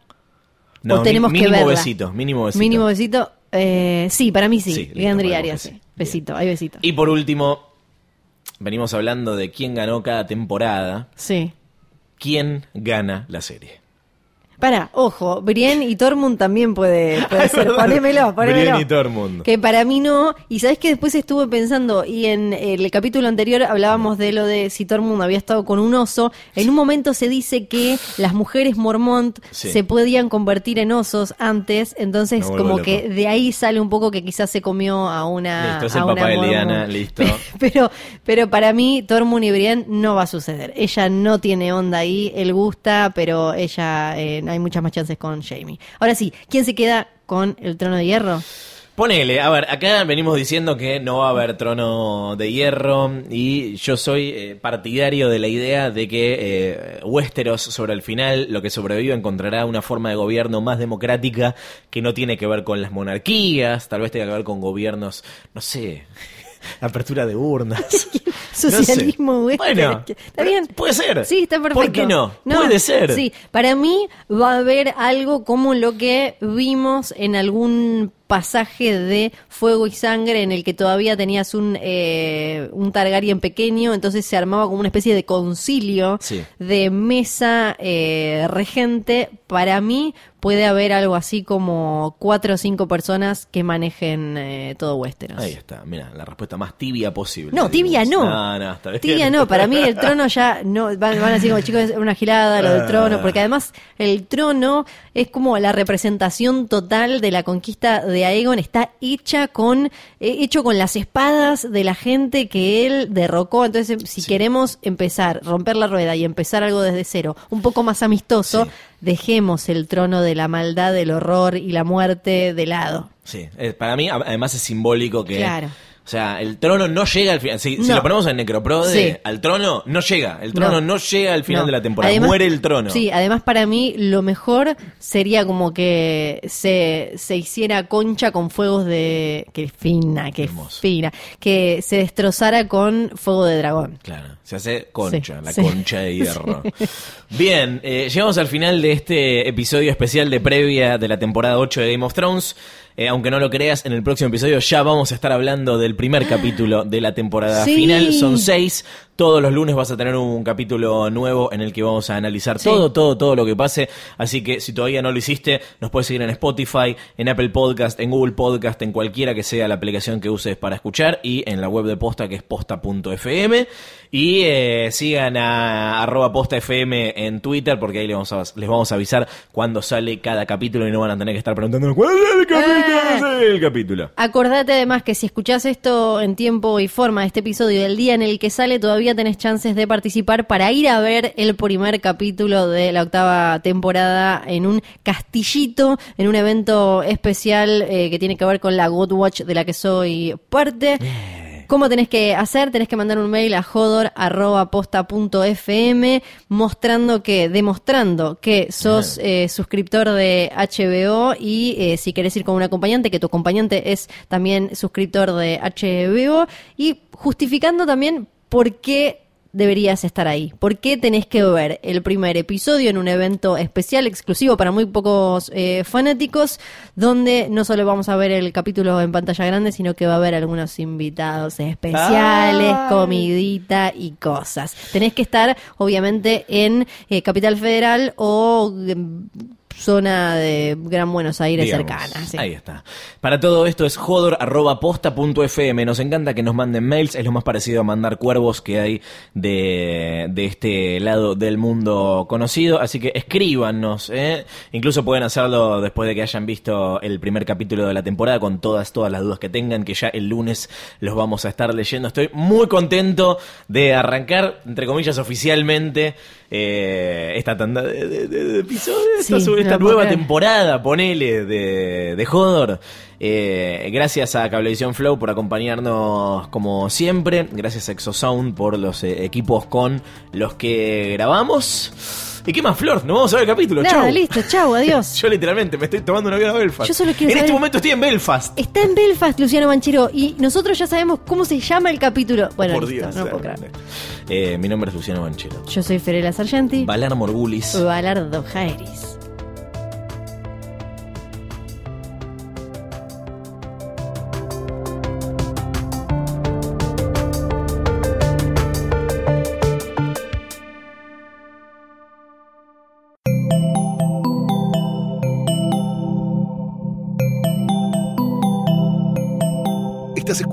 No, o tenemos mi- que mínimo verla. besito, mínimo besito. Mínimo besito. Eh, sí, para mí sí. Sí, ponemos Arias, sí. Besito, hay besito. Y por último, venimos hablando de quién ganó cada temporada. Sí. ¿Quién gana la serie? Para, ojo, Brienne y Tormund también puede, [LAUGHS] puede ser. Ponémelo, ponémelo. Brienne y Tormund. Que para mí no. Y sabes que después estuve pensando, y en el capítulo anterior hablábamos de lo de si Tormund había estado con un oso. En un momento se dice que las mujeres Mormont Sí. se podían convertir en osos antes. Entonces, como que de ahí sale un poco que quizás se comió a una. Listo, es a el una papá de. Liana, listo. [LAUGHS] Pero, pero para mí, Tormund y Brienne no va a suceder. Ella no tiene onda ahí, él gusta, pero ella eh, hay muchas más chances con Jamie. Ahora sí, ¿quién se queda con el trono de hierro? Ponele, a ver, acá venimos diciendo que no va a haber trono de hierro y yo soy eh, partidario de la idea de que eh, Westeros sobre el final, lo que sobreviva, encontrará una forma de gobierno más democrática que no tiene que ver con las monarquías, tal vez tenga que ver con gobiernos, no sé, [LAUGHS] apertura de urnas. [LAUGHS] No sé. Socialismo. Bueno, [LAUGHS] ¿Está bien? puede ser. Sí, está perfecto. ¿Por qué no? Puede ser. Sí, para mí va a haber algo como lo que vimos en algún pasaje de Fuego y Sangre en el que todavía tenías un, eh, un Targaryen pequeño, entonces se armaba como una especie de concilio Sí. de mesa eh, regente. Para mí puede haber algo así como cuatro o cinco personas que manejen eh, todo Westeros. Ahí está, mira, la respuesta más tibia posible. No, tibia no. No, no, está bien. Tibia no, para mí el trono ya no van, van a decir como chicos es una gilada lo del trono, porque además el trono es como la representación total de la conquista de Aegon, está hecha con eh, hecho con las espadas de la gente que él derrocó, entonces si queremos empezar, romper la rueda y empezar algo desde cero, un poco más amistoso, Sí. dejemos el trono de la maldad, del horror y la muerte de lado. Sí, eh, para mí además es simbólico que... Claro. O sea, el trono no llega al final. Si, lo ponemos en Necroprode, Sí. al trono no llega. El trono no, No. llega al final No. de la temporada. Además- Muere el trono. Sí, además para mí lo mejor sería como que se, se hiciera concha con fuegos de... que fina, Hermoso. fina. Que se destrozara con fuego de dragón. Claro, se hace concha, Sí, la sí. concha de [LAUGHS] hierro. Bien, eh, llegamos al final de este episodio especial de previa de la temporada 8 de Game of Thrones. Eh, aunque no lo creas, en el próximo episodio ya vamos a estar hablando del primer capítulo de la temporada Sí. final. Son seis. Todos los lunes vas a tener un capítulo nuevo en el que vamos a analizar Sí. todo, todo, todo lo que pase. Así que si todavía no lo hiciste, nos puedes seguir en Spotify, en Apple Podcast, en Google Podcast, en cualquiera que sea la aplicación que uses para escuchar y en la web de Posta que es posta.fm. Y eh, sigan a arroba postafm en Twitter porque ahí les vamos, a, les vamos a avisar cuando sale cada capítulo y no van a tener que estar preguntando cuál es el capítulo, ¿Cuál es el capítulo. Acordate además que si escuchás esto en tiempo y forma, este episodio del día en el que sale, todavía tenés chances de participar para ir a ver el primer capítulo de la octava temporada en un castillito, en un evento especial eh, que tiene que ver con la God Watch de la que soy parte. ¿Cómo tenés que hacer? Tenés que mandar un mail a jodor.posta.fm mostrando que, demostrando que sos eh, suscriptor de HBO y eh, si querés ir con un acompañante, que tu acompañante es también suscriptor de HBO y justificando también por qué deberías estar ahí. ¿Por qué tenés que ver el primer episodio en un evento especial, exclusivo para muy pocos eh, fanáticos, donde no solo vamos a ver el capítulo en pantalla grande, sino que va a haber algunos invitados especiales, Ay. comidita y cosas. Tenés que estar, obviamente, en eh, Capital Federal o em, zona de Gran Buenos Aires Digamos. cercana. sí. Ahí está. Para todo esto es jodor.posta.fm. Nos encanta que nos manden mails. Es lo más parecido a mandar cuervos que hay de, de este lado del mundo conocido. Así que escríbanos. ¿eh? Incluso pueden hacerlo después de que hayan visto el primer capítulo de la temporada con todas, todas las dudas que tengan, que ya el lunes los vamos a estar leyendo. Estoy muy contento de arrancar, entre comillas, oficialmente eh, esta tanda de, de- episodios. Sí, esta, nueva creer. temporada, ponele, de, de Hodor. Eh, gracias a Cablevisión Flow por acompañarnos como siempre. Gracias a Exosound por los eh, equipos con los que grabamos. ¿Y qué más, Flor? Nos vamos a ver el capítulo. Nada, Chau. listo, chau, adiós. [LAUGHS] Yo literalmente me estoy tomando un avión a Belfast. Yo solo quiero en este momento estoy en Belfast. Está en Belfast, Luciano Manchero, y nosotros ya sabemos cómo se llama el capítulo. Bueno, Por listo, Dios. no puedo creer. Eh, mi nombre es Luciano Banchero. Yo soy Ferela Sargenti. Valar Morgulis. Balardo Jairis.